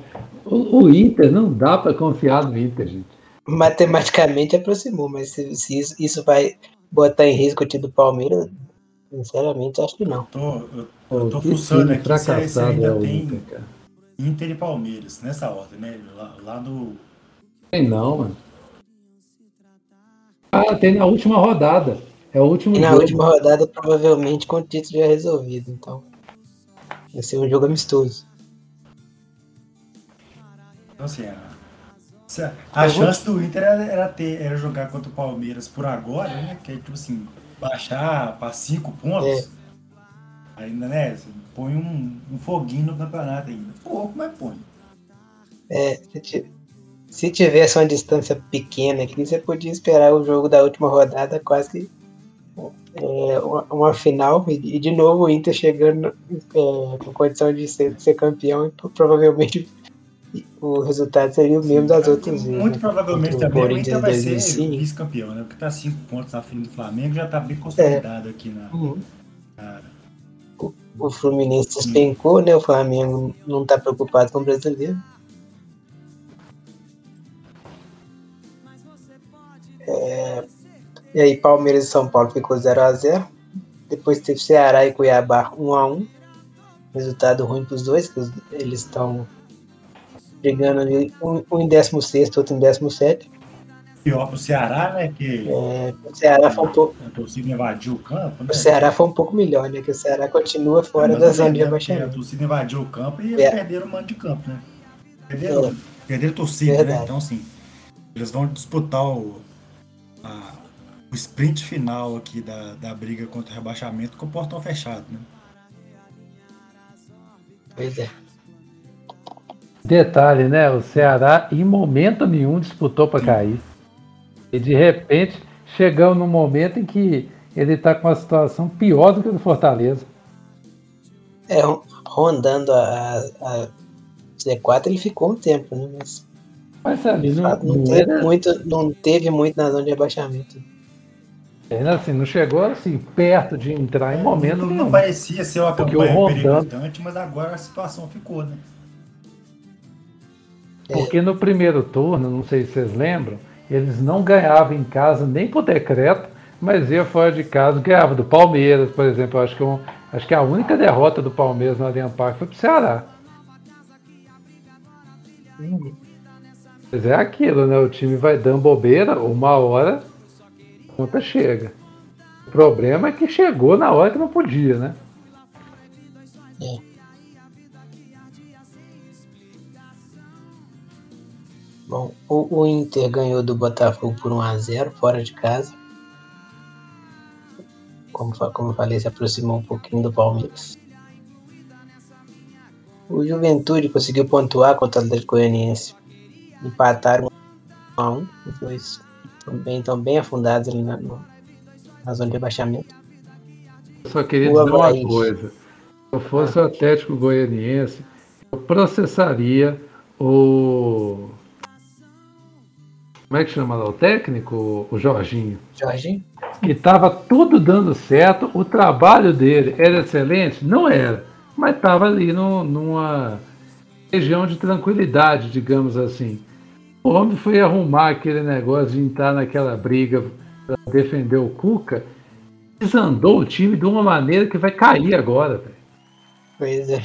S2: O, o Inter, não dá para confiar no Inter, gente.
S4: Matematicamente aproximou, mas se, se isso, isso, vai botar em risco o time do Palmeiras, sinceramente, acho que não. Eu
S3: tô, eu, eu tô fuçando aqui se, se ainda é tem Inter, cara. Inter e Palmeiras, nessa ordem, né? Lá, lá no.
S2: Tem não, mano. Ah, tem na última rodada. É o último
S4: e na jogo. última rodada, provavelmente, com o título já resolvido, então. Vai ser um jogo amistoso.
S3: Então, assim, a, a chance do Inter era, era, ter, era jogar contra o Palmeiras por agora, né? Que é tipo assim, baixar para cinco pontos. É. Ainda, né? Põe um, um foguinho no campeonato ainda. Pouco, mas põe.
S4: É, se tivesse uma distância pequena aqui, você podia esperar o jogo da última rodada quase que é, uma, uma, final e, de novo o Inter chegando é, com condição de ser, ser campeão e provavelmente o resultado seria o mesmo das outras vezes.
S3: Muito né? provavelmente também o Inter vai ser vice-campeão, né? Porque tá cinco pontos na frente do Flamengo, já tá bem consolidado é. aqui na. Uhum. na...
S4: O, o Fluminense despencou, né? O Flamengo não tá preocupado com o brasileiro. É, e aí Palmeiras e São Paulo ficou 0x0. Depois teve Ceará e Cuiabá 1x1. Resultado ruim para os dois, que eles estão brigando ali, um, um em 16, outro em 17.
S3: Pior para o Ceará, né? Que
S4: é, o Ceará foi um pouco.
S3: A torcida invadiu o campo. Né?
S4: O Ceará foi um pouco melhor, né? Que o Ceará continua fora da zona de abaixamento.
S3: A torcida invadiu o campo e eles é. perderam o mando de campo, né? Perderam, é. perderam a torcida, né? Verdade. né? Então, assim, eles vão disputar o, a, o sprint final aqui da, da briga contra o rebaixamento com o portão fechado, né?
S4: Pois é.
S2: Detalhe, né? O Ceará em momento nenhum disputou para cair. E de repente chegamos num momento em que ele está com uma situação pior do que o do Fortaleza.
S4: É, rondando a, a Z4 ele ficou um tempo, né? Mas,
S2: Mas ali não,
S4: não, não, teve era... muito, não teve muito na zona de abaixamento.
S2: É, assim, não chegou assim perto de entrar em momento
S3: não,
S2: nenhum.
S3: Não parecia ser uma campanha rondando... mas agora a situação ficou, né?
S2: Porque no primeiro turno, não sei se vocês lembram, eles não ganhavam em casa nem por decreto, mas ia fora de casa, ganhava do Palmeiras, por exemplo. acho que, um, acho que a única derrota do Palmeiras no Allianz Parque foi pro Ceará. Mas é aquilo, né? O time vai dando bobeira, uma hora a conta chega. O problema é que chegou na hora que não podia, né?
S4: É. Bom, o, Inter ganhou do Botafogo por 1x0 fora de casa. Como, como eu falei, se aproximou um pouquinho do Palmeiras. O Juventude conseguiu pontuar contra o Atlético Goianiense. Empataram 1 a 1 os dois estão bem, estão bem afundados ali na, na zona de rebaixamento.
S2: Eu só queria
S4: O
S2: dizer uma
S4: Avaí.
S2: coisa. Se eu fosse o Atlético Goianiense, eu processaria o. Como é que chama lá? O técnico? O Jorginho.
S4: Jorginho?
S2: que estava tudo dando certo, o trabalho dele era excelente? Não era, mas estava ali no- numa região de tranquilidade, digamos assim. O homem foi arrumar aquele negócio de entrar naquela briga para defender o Cuca, desandou o time de uma maneira que vai cair agora, velho.
S4: Pois é.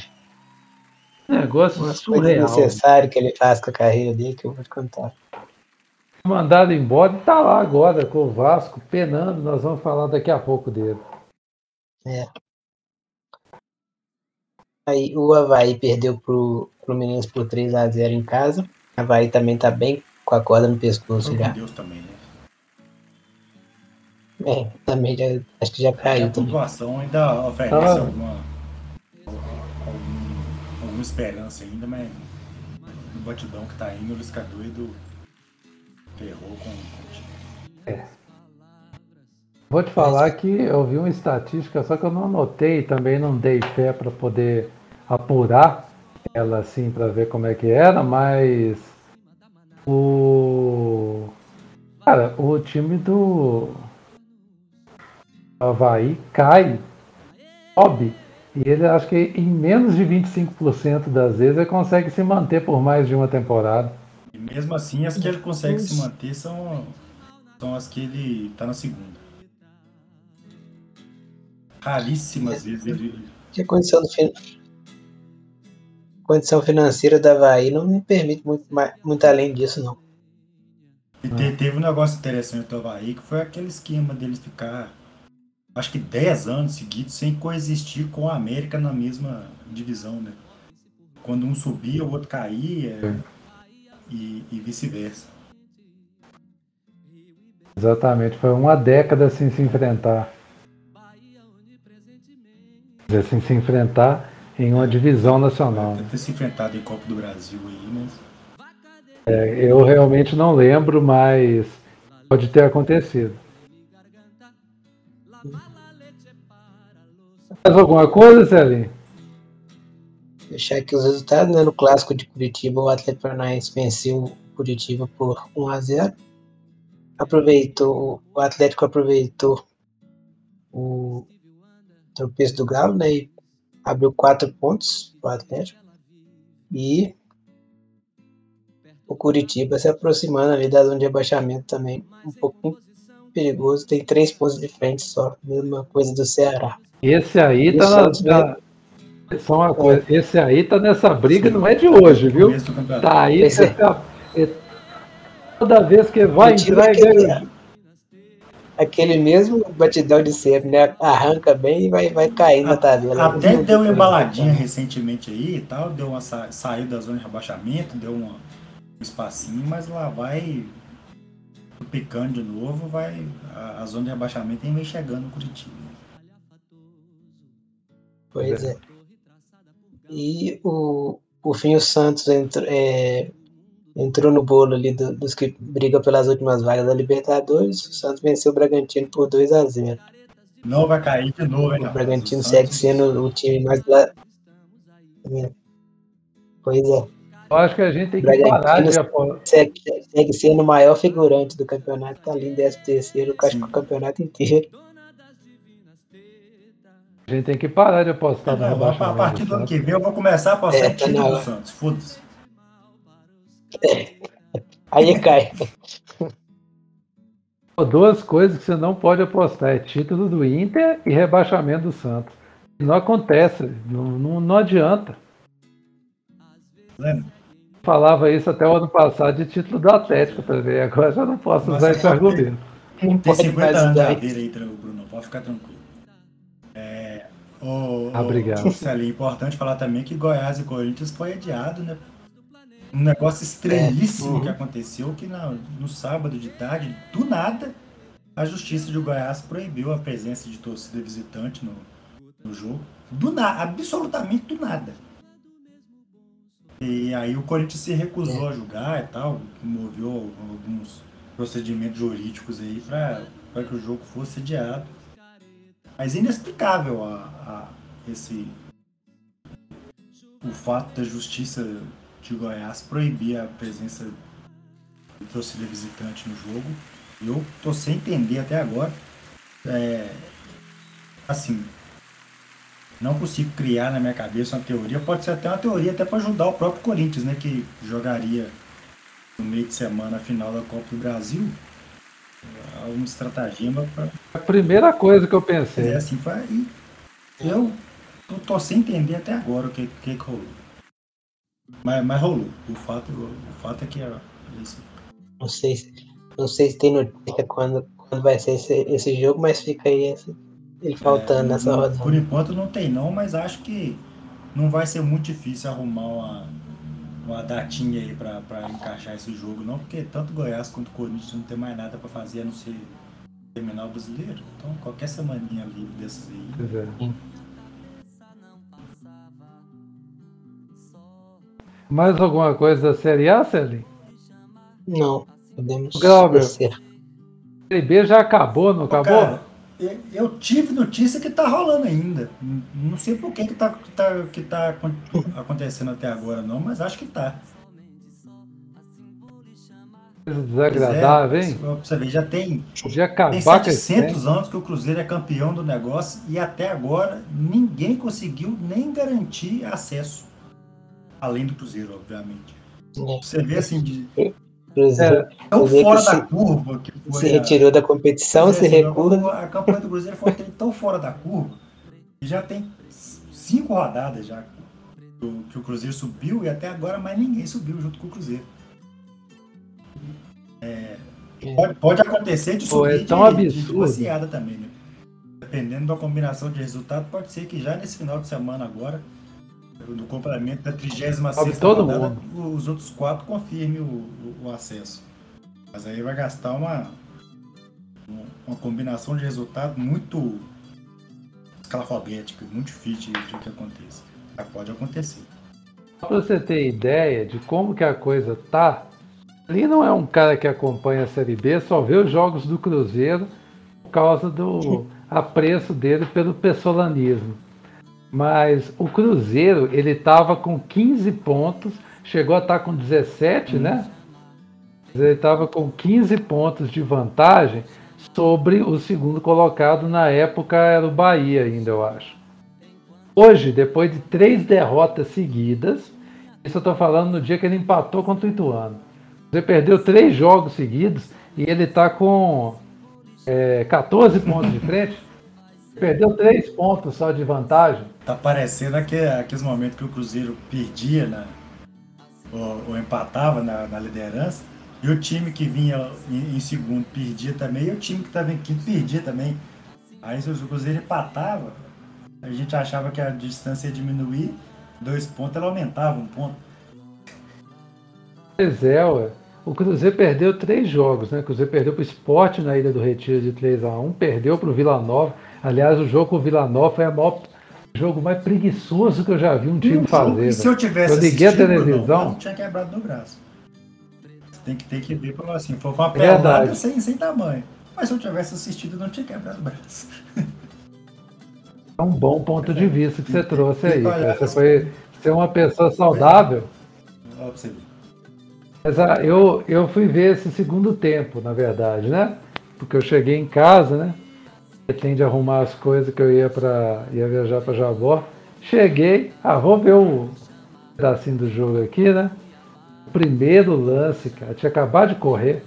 S2: Negócio
S4: coisas
S2: surreal.
S4: necessárias que ele faz com a carreira dele que eu vou te contar.
S2: Mandado embora e tá lá agora com o Vasco, penando. Nós vamos falar daqui a pouco dele.
S4: Aí o Havaí perdeu pro Fluminense por 3x0 em casa. O Havaí também tá bem com a corda no pescoço já.
S3: Deus também, né?
S4: É, também já, acho que já
S3: a
S4: caiu também.
S3: pontuação ainda oferece
S2: Tava-
S3: alguma, algum- alguma esperança ainda, mas no batidão que tá indo, o Lisca doido ferrou com, o time.
S2: Vou te falar que eu vi uma estatística, só que eu não anotei, também não dei fé para poder apurar ela assim para ver como é que era, mas o cara, o time do Havaí cai, sobe, e ele acho que em menos de 25% das vezes ele consegue se manter por mais de uma temporada.
S3: E mesmo assim, as que ele consegue se manter são, são as que ele tá na segunda. Raríssimas vezes ele.
S4: Que a condição, do fin- condição financeira da Havaí não me permite muito, mais, muito além disso, não.
S3: E te- teve um negócio interessante do Havaí, que foi aquele esquema dele ficar, acho que 10 anos seguidos, sem coexistir com a América na mesma divisão, né? Quando um subia, o outro caía, e, e vice-versa.
S2: Exatamente, foi uma década sem se enfrentar. Sem se enfrentar em uma divisão nacional.
S3: Deve ter se enfrentado em Copa do Brasil aí, mas.
S2: É, eu realmente não lembro, mas pode ter acontecido. Mais alguma coisa, Celinho?
S4: Deixar aqui os resultados, né? No clássico de Curitiba, o Atlético Paranaense venceu o Curitiba por 1x0. Aproveitou, o Atlético aproveitou o tropeço do Galo, né? E abriu quatro pontos o Atlético. E o Curitiba se aproximando ali da zona de abaixamento também. Um pouquinho perigoso, tem três pontos de frente só. Mesma coisa do Ceará.
S2: Esse aí
S4: E
S2: tá na,
S4: Santos,
S2: na- só uma coisa, esse aí tá nessa briga, não é de hoje, viu?
S3: Do campeonato.
S2: Tá aí,
S4: Esse é-
S2: essa- é- toda vez que vai entrar
S4: aquele-
S2: ganha.
S4: Aquele mesmo batidão de sempre, né? Arranca bem e vai, vai cair na tabela.
S3: Até deu uma embaladinha recentemente aí e tal, deu uma sa... saiu da zona de rebaixamento, deu uma- um espacinho, mas lá vai picando de novo, vai a, a zona de rebaixamento vem chegando no Curitiba.
S4: Pois é. E o, por fim o Santos entrou, é, entrou no bolo ali do- dos que brigam pelas últimas vagas da Libertadores. O Santos venceu o Bragantino por 2 a 0
S3: Não vai cair de novo, hein,
S4: O? Bragantino
S3: O
S4: segue sendo o time mais lá. É. Pois é.
S2: Eu acho que a gente tem que
S4: Bragantino-
S2: parar de.
S4: Segue, segue sendo o maior figurante do campeonato. Tá ali em 13 terceiro, acho que o campeonato inteiro.
S2: A gente tem que parar de apostar no
S3: Não, a
S2: rebaixamento.
S3: partir do ano que vem eu vou começar a apostar
S4: É,
S3: em título do. Santos. Foda-se. [laughs]
S4: Aí cai.
S2: Duas coisas que você não pode apostar: é título do Inter e rebaixamento do Santos. Não acontece, não, não, não adianta.
S3: Lembra?
S2: Falava isso até o ano passado de título do Atlético também. Agora já não posso usar
S3: Nossa,
S2: esse argumento.
S3: Tem
S4: pode
S3: 50
S4: mais
S3: anos a
S4: isso.
S3: ver aí, Bruno, pode ficar tranquilo. Oh,
S2: ah, obrigado.
S3: é importante falar também que Goiás e Corinthians foi adiado, né? Um negócio estranhíssimo é. que aconteceu que no, no sábado de tarde, do nada, a justiça de Goiás proibiu a presença de torcida visitante no, no jogo. Do nada, absolutamente do nada. E aí o Corinthians se recusou é. a julgar e tal, moveu alguns procedimentos jurídicos aí para que o jogo fosse adiado. Mas é inexplicável a, a, esse o fato da justiça de Goiás proibir a presença de torcida visitante no jogo. Eu tô sem entender até agora. É, assim, não consigo criar na minha cabeça uma teoria. Pode ser até uma teoria até para ajudar o próprio Corinthians, né? Que jogaria no meio de semana a final da Copa do Brasil. Alguma estratagema para.
S2: A primeira coisa que eu pensei.
S3: É assim, vai. Eu, eu tô sem entender até agora o que, que, que rolou. Mas, mas rolou. O fato, o, fato é que é isso.
S4: Não sei, não sei se tem notícia quando, quando vai ser esse, esse jogo, mas fica aí esse, ele faltando é, nessa rodada.
S3: Por enquanto não tem não, mas acho que não vai ser muito difícil arrumar uma, uma datinha aí pra, pra encaixar esse jogo, não, porque tanto Goiás quanto Corinthians não tem mais nada pra fazer a não ser terminar o brasileiro. Então qualquer semaninha livre dessas aí. É.
S2: Mais alguma coisa da Série A, Celine?
S4: Não, podemos
S2: Glauber, Série B já acabou, não acabou? Cara,
S3: eu tive notícia que tá rolando ainda. Não sei por que que tá, que tá, que tá acontecendo até agora não, mas acho que tá.
S2: Desagradável, é, hein?
S3: Você ver, já tem,
S2: já
S3: tem 700 anos que o Cruzeiro é campeão do negócio e até agora ninguém conseguiu nem garantir acesso. Além do Cruzeiro, obviamente. Você vê assim, de,
S4: Cruzeiro. É,
S3: tão fora da curva que
S4: foi. Se retirou a, da competição, se recua.
S3: A campanha do Cruzeiro foi tão fora da curva que já tem cinco rodadas já que o Cruzeiro subiu e até agora mais ninguém subiu junto com o Cruzeiro. É, é. pode, pode, acontecer de subir Pô,
S2: é tão de, absurdo.
S3: de também, né? Dependendo da combinação de resultado, pode ser que já nesse final de semana agora no complemento da 36 rodada, mundo. os outros quatro confirmem o, o, o, acesso. Mas aí vai gastar uma, uma combinação de resultado muito escalafobética, muito difícil de, que aconteça. Mas pode acontecer.
S2: Para você ter ideia de como que a coisa tá, ali não é um cara que acompanha a Série B, só vê os jogos do Cruzeiro por causa do [laughs] apreço dele pelo persolanismo. Mas o Cruzeiro, ele estava com 15 pontos, chegou a estar tá com 17, hum. né? Ele estava com 15 pontos de vantagem sobre o segundo colocado, na época era o Bahia ainda, eu acho. Hoje, depois de três derrotas seguidas, isso eu estou falando no dia que ele empatou contra o Ituano. Você perdeu três jogos seguidos e ele está com é, 14 pontos de frente. Perdeu três pontos só de vantagem.
S3: Tá parecendo aquele, aqueles momentos que o Cruzeiro perdia, né? Ou, ou empatava na, na, liderança. E o time que vinha em, em, segundo perdia também. E o time que estava em quinto perdia também. Aí se o Cruzeiro empatava, a gente achava que a distância ia diminuir. Dois pontos, ela aumentava um ponto.
S2: Pois é, ué. O Cruzeiro perdeu três jogos, né? O Cruzeiro perdeu para o na Ilha do Retiro de 3 a 1 perdeu para o Vila Nova Aliás, o jogo com o Vila Nova foi o maior jogo mais preguiçoso que eu já vi um time fazer.
S3: se eu tivesse eu liguei a televisão. Não, não tinha quebrado no braço. Tem que ter que ver para assim, foi uma pelada sem, sem tamanho. Mas se eu tivesse assistido, não tinha quebrado o braço.
S2: É um bom ponto de vista que você trouxe aí. Você foi ser uma pessoa saudável. Mas ah, eu, eu fui ver esse segundo tempo, na verdade, né? Porque eu cheguei em casa, né? Pretende arrumar as coisas que eu ia para ia viajar para Jabó. Cheguei, ah, vou ver o pedacinho do jogo aqui, né? O primeiro lance, cara, tinha acabado de correr.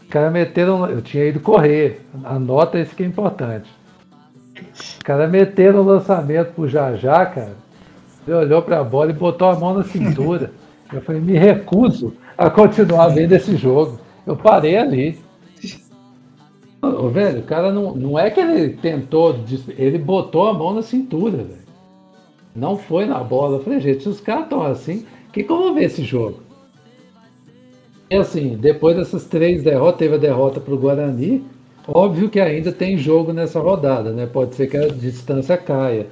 S2: Os caras meteram, eu tinha ido correr. Anota isso que é importante. Os caras meteram o lançamento pro Jajá, cara. Ele olhou para a bola e botou a mão na cintura. [laughs] Eu falei, me recuso a continuar vendo esse jogo. Eu parei ali. Ô, velho, o cara não, não é que ele tentou, ele botou a mão na cintura, velho. Não foi na bola. Eu falei, gente, se os caras estão assim, que, vou ver esse jogo? E assim, depois dessas três derrotas, teve a derrota para o Guarani. Óbvio que ainda tem jogo nessa rodada, né? Pode ser que a distância caia.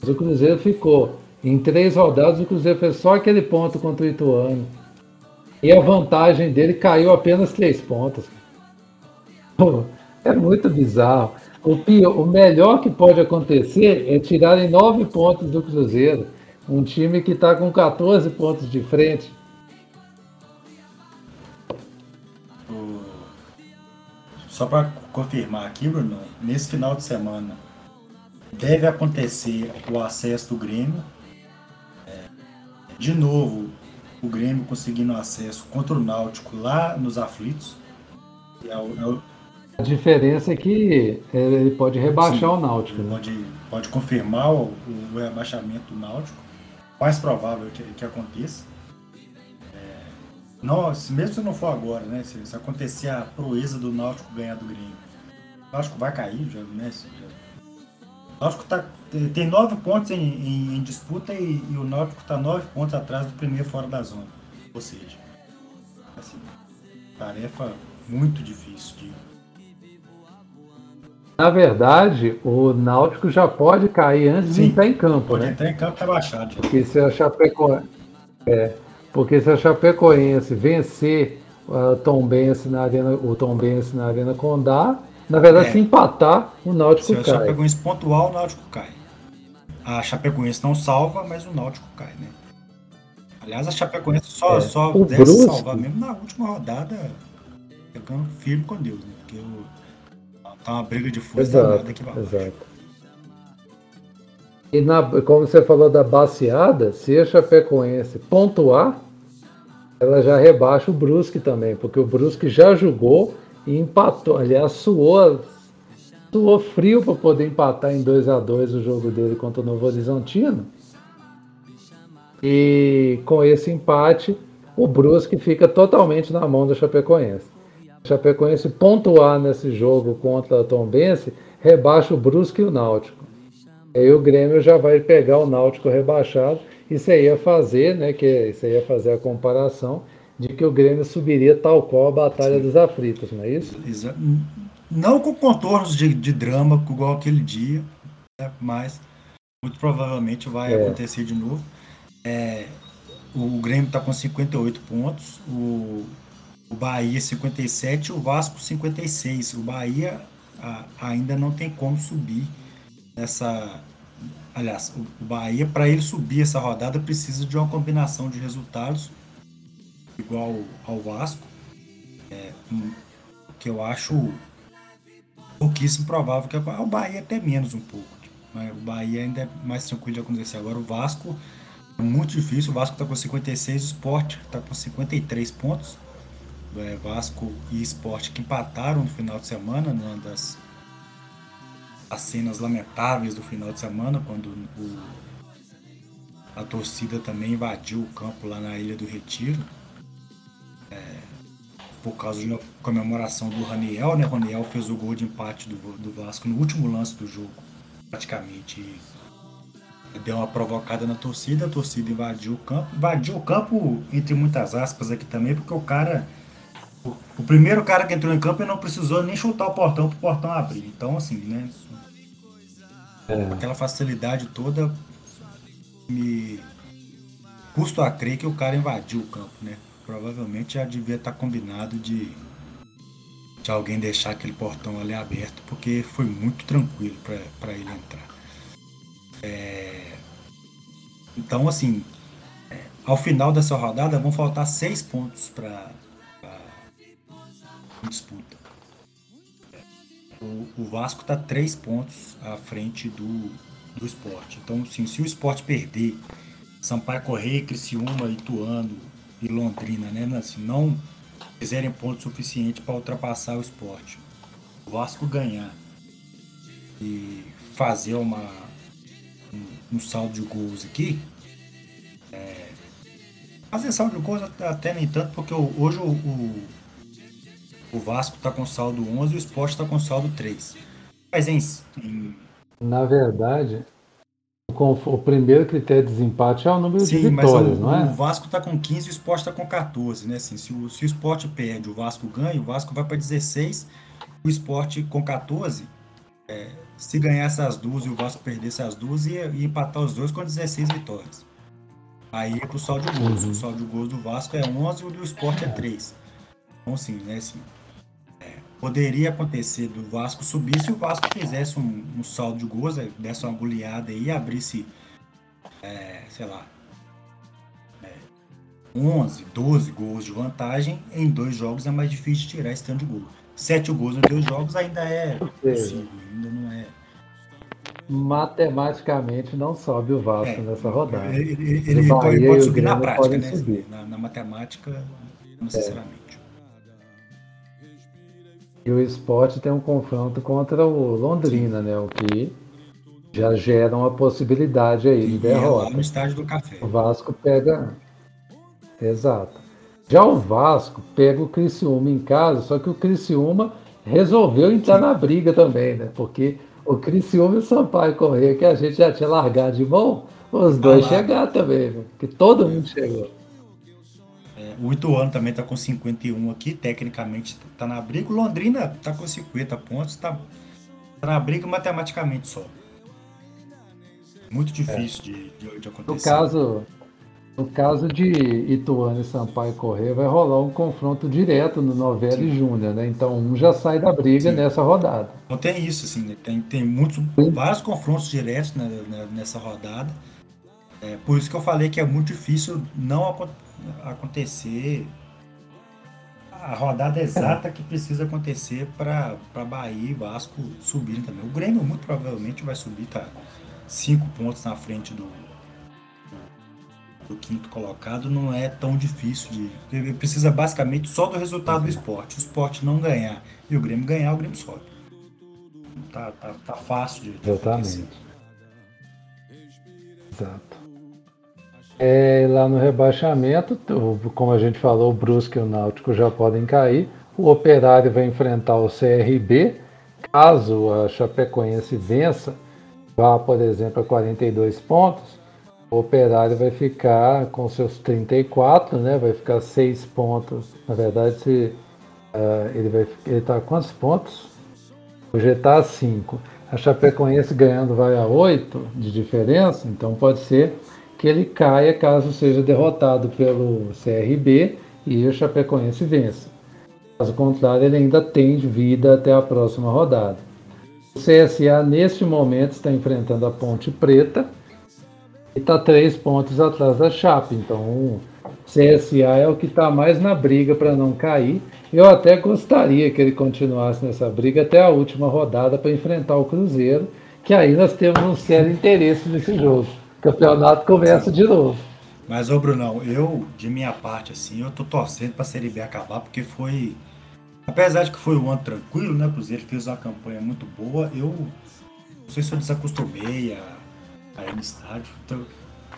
S2: Mas o Cruzeiro ficou. Em três rodadas, o Cruzeiro fez só aquele ponto contra o Ituano. E a vantagem dele caiu apenas três pontos. [laughs] é muito bizarro. O, pior, o melhor que pode acontecer é tirarem nove pontos do Cruzeiro. Um time que está com 14 pontos de frente.
S3: Só para confirmar aqui, Bruno, nesse final de semana deve acontecer o acesso do Grêmio. É, de novo, o Grêmio conseguindo acesso contra o Náutico lá nos aflitos.
S2: É é. A diferença é que é, ele pode rebaixar Sim, o Náutico. Né?
S3: Pode, pode confirmar o, o, rebaixamento do Náutico. Mais provável que, que aconteça. É, não, mesmo se não for agora, né? Se, se, acontecer a proeza do Náutico ganhar do Grêmio, o Náutico vai cair, já, né? Já, o Náutico tá, tem nove pontos em, em, em disputa e, e, o Náutico está nove pontos atrás do primeiro fora da zona. Ou seja, assim, tarefa muito difícil de.
S2: Na verdade, o Náutico já pode cair antes Sim, de entrar em campo.
S3: Pode
S2: né?
S3: entrar em campo tá baixado. Já.
S2: Porque se a Chapecoense, é, porque se a Chapecoense vencer uh, Tom Benz na arena, o Tom Benz na Arena Condá, na verdade, é. se empatar, o Náutico
S3: se
S2: cai.
S3: Se a Chapecoense pontuar, o Náutico cai. A Chapecoense não salva, mas o Náutico cai, né? Aliás, a Chapecoense só, é. só o deve Brusque. salvar mesmo na última rodada, ficando firme com Deus, né? Porque o, tá uma briga de força
S2: exato, aqui pra Exato. E na, como você falou da baseada, se a Chapecoense pontuar, ela já rebaixa o Brusque também, porque o Brusque já jogou e empatou. Aliás, suou, suou frio para poder empatar em 2 a 2 o jogo dele contra o Novo Horizontino. E com esse empate, o Brusque fica totalmente na mão do Chapecoense. Chapecoense pontuar nesse jogo contra o Tombense, rebaixa o Brusque e o Náutico. Aí o Grêmio já vai pegar o Náutico rebaixado. Isso aí ia fazer, né? Que isso aí ia fazer a comparação de que o Grêmio subiria tal qual a Batalha Sim. dos Aflitos, não é isso?
S3: Exato. Não com contornos de, de drama igual aquele dia, né? mas muito provavelmente vai é. acontecer de novo. É, o Grêmio está com 58 pontos, o, o Bahia 57 e o Vasco 56. O Bahia a, ainda não tem como subir essa. Aliás, o, o Bahia, para ele subir essa rodada, precisa de uma combinação de resultados igual ao Vasco, é, que eu acho pouquíssimo provável que o Bahia até menos um pouco. Mas o Bahia ainda é mais tranquilo de acontecer. Agora o Vasco é muito difícil. O Vasco está com 56, o Sport está com 53 pontos. É, Vasco e Sport que empataram no final de semana, né, das as cenas lamentáveis do final de semana, quando o, a torcida também invadiu o campo lá na Ilha do Retiro é, por causa de uma comemoração do Raniel, né? O Raniel fez o gol de empate do, do Vasco no último lance do jogo, praticamente. E deu uma provocada na torcida, a torcida invadiu o campo. Invadiu o campo, entre muitas aspas, aqui também, porque o cara. O, primeiro cara que entrou em campo não precisou nem chutar o portão para o portão abrir. Então, assim, né? É. Aquela facilidade toda me custo a crer que o cara invadiu o campo, né? provavelmente já devia estar combinado de, de alguém deixar aquele portão ali aberto, porque foi muito tranquilo para ele entrar. É, então, assim, é, ao final dessa rodada vão faltar seis pontos para disputa. O, o Vasco está três pontos à frente do, do esporte. Então, assim, se o esporte perder, Sampaio Correia, Criciúma, Ituano, e Londrina, né? Assim, não fizerem ponto suficiente para ultrapassar o esporte. O Vasco ganhar e fazer uma, um, um saldo de gols aqui. É, fazer saldo de gols até nem tanto, porque hoje o, O Vasco está com saldo 11 e o Sport está com saldo 3. Mas em, em...
S2: Na verdade, o primeiro critério de desempate é o número Sim, de vitórias,
S3: o,
S2: não é?
S3: O Vasco está com 15 e o Sport está com 14, né? Assim, se, o, se o Sport perde, o Vasco ganha, o Vasco vai para 16, o Sport com 14. É, se ganhasse as duas e o Vasco perdesse as duas, ia, ia empatar os dois com 16 vitórias. Aí ia pro saldo de gols. Uhum. O saldo de gols do Vasco é 11 e o do Sport é 3. Então, assim, né? Assim, é, poderia acontecer do Vasco subir se o Vasco fizesse um, um saldo de gols, né, desse uma goleada e abrisse, é, sei lá, é, 11, 12 gols de vantagem. Em dois jogos é mais difícil tirar esse tanto de gol. Sete gols em dois jogos ainda é possível, ainda não é
S2: matematicamente não sobe o Vasco é, nessa rodada.
S3: Ele, ele, ele pode, pode subir na prática, né? Subir. Na, na, matemática, não necessariamente.
S2: E o esporte tem um confronto contra o Londrina, né? O que já gera uma possibilidade aí de derrota. É
S3: no estádio do café.
S2: O Vasco pega. Exato. Já o Vasco pega o Criciúma em casa, só que o Criciúma resolveu entrar na briga também, né? Porque o Criciúma e o Sampaio Correia, que a gente já tinha largado de mão, os dois ah, chegaram também, né? que todo mundo chegou.
S3: O Ituano também está com 51 aqui, tecnicamente está na briga. O Londrina está com 50 pontos, está tá na briga matematicamente só. Muito difícil é. de, de, de, acontecer.
S2: No caso, no caso de Ituano e Sampaio Correia, vai rolar um confronto direto no Novelli Júnior, né? Então um já sai da briga Sim. nessa rodada.
S3: Então tem isso, assim, né? tem, tem muitos, vários confrontos diretos né, né, nessa rodada. É, por isso que eu falei que é muito difícil não acontecer a rodada exata que precisa acontecer para Bahia e Vasco subirem também. O Grêmio muito provavelmente vai subir, tá cinco pontos na frente do, do quinto colocado não é tão difícil de. Ele precisa basicamente só do resultado do esporte. O esporte não ganhar e o Grêmio ganhar, o Grêmio sobe. Tá, tá, tá fácil de.
S2: Exatamente. Exato. É, lá no rebaixamento, como a gente falou, o Brusque e o Náutico já podem cair. O Operário vai enfrentar o CRB. Caso a Chapecoense vença, vá, por exemplo, a 42 pontos o Operário vai ficar com seus 34, né? Vai ficar 6 pontos. Na verdade, se, uh, ele vai ele tá quantos pontos? Hoje está a 5. A Chapecoense ganhando vai a 8 de diferença, então pode ser que ele caia caso seja derrotado pelo CRB e o Chapecoense vença. Caso contrário, ele ainda tem vida até a próxima rodada. O CSA, neste momento, está enfrentando a Ponte Preta, e está três pontos atrás da Chape. Então, o CSA é o que está mais na briga para não cair. Eu até gostaria que ele continuasse nessa briga até a última rodada para enfrentar o Cruzeiro, que aí nós temos um sério interesse nesse jogo. Campeonato começa de novo.
S3: Mas, ô Brunão, eu, de minha parte, assim, eu tô torcendo para a Série B acabar, porque foi. Apesar de que foi um ano tranquilo, né? O Cruzeiro fez uma campanha muito boa. Eu não sei se eu desacostumei a aí no estádio. Tô,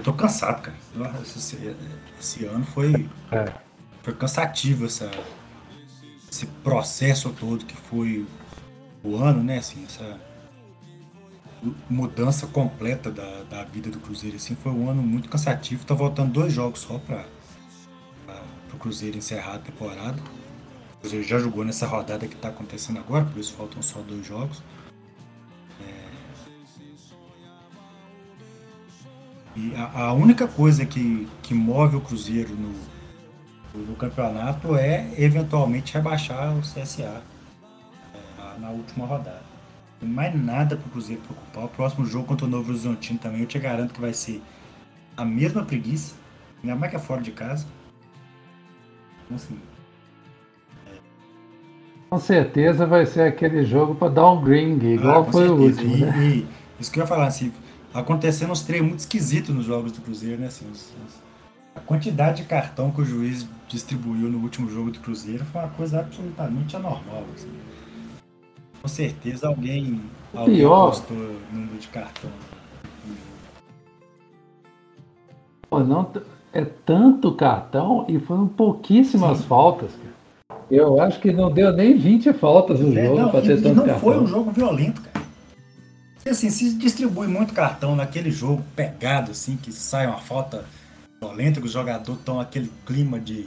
S3: tô cansado, cara. Esse, esse ano foi, é. foi cansativo essa, esse processo todo que foi o ano, né? Assim, essa mudança completa da, da vida do Cruzeiro. Assim, foi um ano muito cansativo. Tá voltando dois jogos só para o Cruzeiro encerrar a temporada. O Cruzeiro já jogou nessa rodada que está acontecendo agora, por isso faltam só dois jogos. E a, a, única coisa que, que move o Cruzeiro no, no campeonato é eventualmente rebaixar o CSA é, na última rodada. Não mais nada para o Cruzeiro preocupar. O próximo jogo contra o Novo Horizontino também eu te garanto que vai ser a mesma preguiça, ainda mais que é fora de casa. Então, assim,
S2: é... Com certeza vai ser aquele jogo para dar um green, igual ah, foi certeza. o último. E, né?
S3: e, isso que eu ia falar, assim, acontecendo uns treinos muito esquisitos nos jogos do Cruzeiro, né? Assim, a quantidade de cartão que o juiz distribuiu no último jogo do Cruzeiro foi uma coisa absolutamente anormal. Assim. Com certeza alguém, alguém
S2: Pior.
S3: postou número de cartão.
S2: Pô, não, é tanto cartão e foram pouquíssimas Sim. faltas. Eu acho que não deu nem 20 faltas no
S3: É,
S2: jogo
S3: não,
S2: para ter
S3: e
S2: tanto
S3: não
S2: cartão.
S3: foi um jogo violento, cara. Assim, se distribui muito cartão naquele jogo pegado, assim, que sai uma falta violenta, que os jogadores estão naquele clima de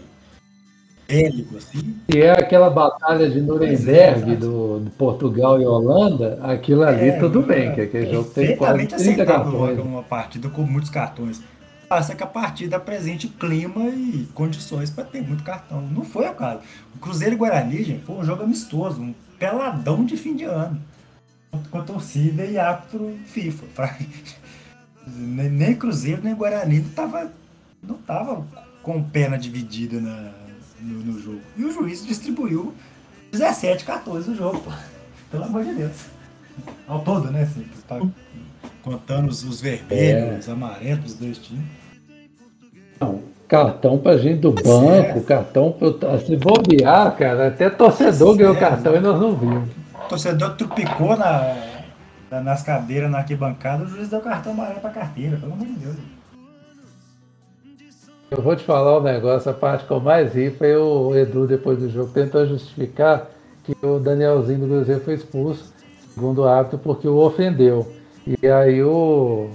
S3: bélico, assim.
S2: Se é aquela batalha de Nuremberg
S3: é,
S2: do, do Portugal e Holanda, aquilo ali
S3: É,
S2: tudo bem,
S3: é
S2: que aquele jogo tem quase
S3: perfeitamente
S2: 30
S3: aceitável
S2: cartões.
S3: uma partida com muitos cartões. Passa que a partida apresente clima e condições para ter muito cartão. Não foi o caso. O Cruzeiro e Guarani, gente, foi um jogo amistoso, um peladão de fim de ano. Com torcida e árbitro FIFA. [laughs] Pra- Nem nem Cruzeiro nem Guarani não tava, não tava com pena dividida na- no, no jogo. E o juiz distribuiu 17 cartões no jogo, pô. Pelo amor de Deus. Ao todo, né? Assim, tá contando os, os vermelhos,
S2: É.
S3: os amarelos dos dois times.
S2: Não, cartão pra gente do
S3: Pois
S2: banco,
S3: é.
S2: cartão pra, se bobear, cara, até torcedor
S3: Pois
S2: ganhou
S3: é,
S2: cartão e nós não vimos.
S3: O torcedor trupicou na- nas cadeiras, na arquibancada, o juiz deu cartão amarelo pra carteira, pelo amor de Deus.
S2: Eu vou te falar um negócio, a parte que eu mais ri foi o Edu depois do jogo tentou justificar que o Danielzinho do Cruzeiro foi expulso, segundo o árbitro, porque o ofendeu. E aí o,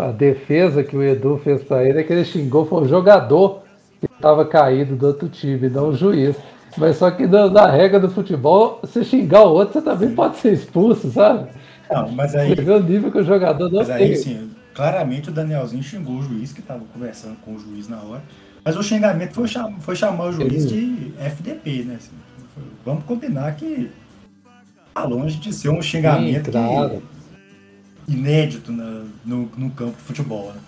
S2: a defesa que o Edu fez pra ele é que ele xingou foi o jogador que estava caído do outro time, não o juiz. Mas só que na, na regra do futebol, se xingar o outro, você também pode ser expulso, sabe?
S3: Não, mas aí,
S2: Você vê o nível que o jogador não
S3: mas aí
S2: tem.
S3: sim, claramente o Danielzinho xingou o juiz, que tava conversando com o juiz na hora. Mas o xingamento foi, cham- foi chamar o juiz de FDP, né? assim. Foi- vamos combinar que tá longe de ser um xingamento
S2: Sim, claro.
S3: que- inédito na- no, no campo de futebol. Né?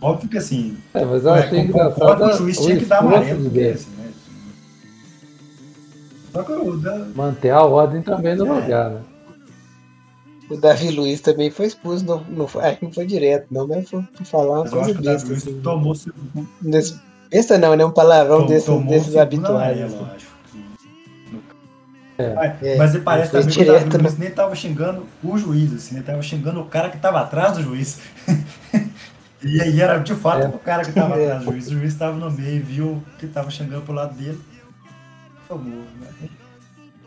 S3: Óbvio que assim,
S2: É, mas eu
S3: É,
S2: achei
S3: concordo,
S2: engraçado
S3: o juiz tinha que dar amarelo porque,
S2: dele.
S3: assim, né? Só que o da-
S2: Manter a ordem também no
S3: É.
S2: lugar, né?
S4: O Davi Luiz também foi expulso, não, não, foi, acho que não foi direto, não, mas foi por falar uma
S3: eu
S4: coisa besta.
S3: Davi Luiz
S4: Assim,
S3: tomou seu-
S4: desse, besta não, né? Um palavrão
S3: tom- tomou o
S4: desses
S3: segundo
S4: habituais.
S3: amarelo,
S4: assim.
S3: eu acho.
S2: É.
S3: Mas-
S4: É,
S3: Mas ele parece
S4: foi
S3: também que o Davi
S4: direto,
S3: Luiz nem tava xingando o juiz, assim, ele tava xingando o cara que tava atrás do juiz. [laughs] e aí era de fato
S2: É.
S3: o cara que tava
S4: É.
S3: atrás do [laughs] juiz. O juiz tava no meio, viu que tava xingando pro lado dele. Tomou, né?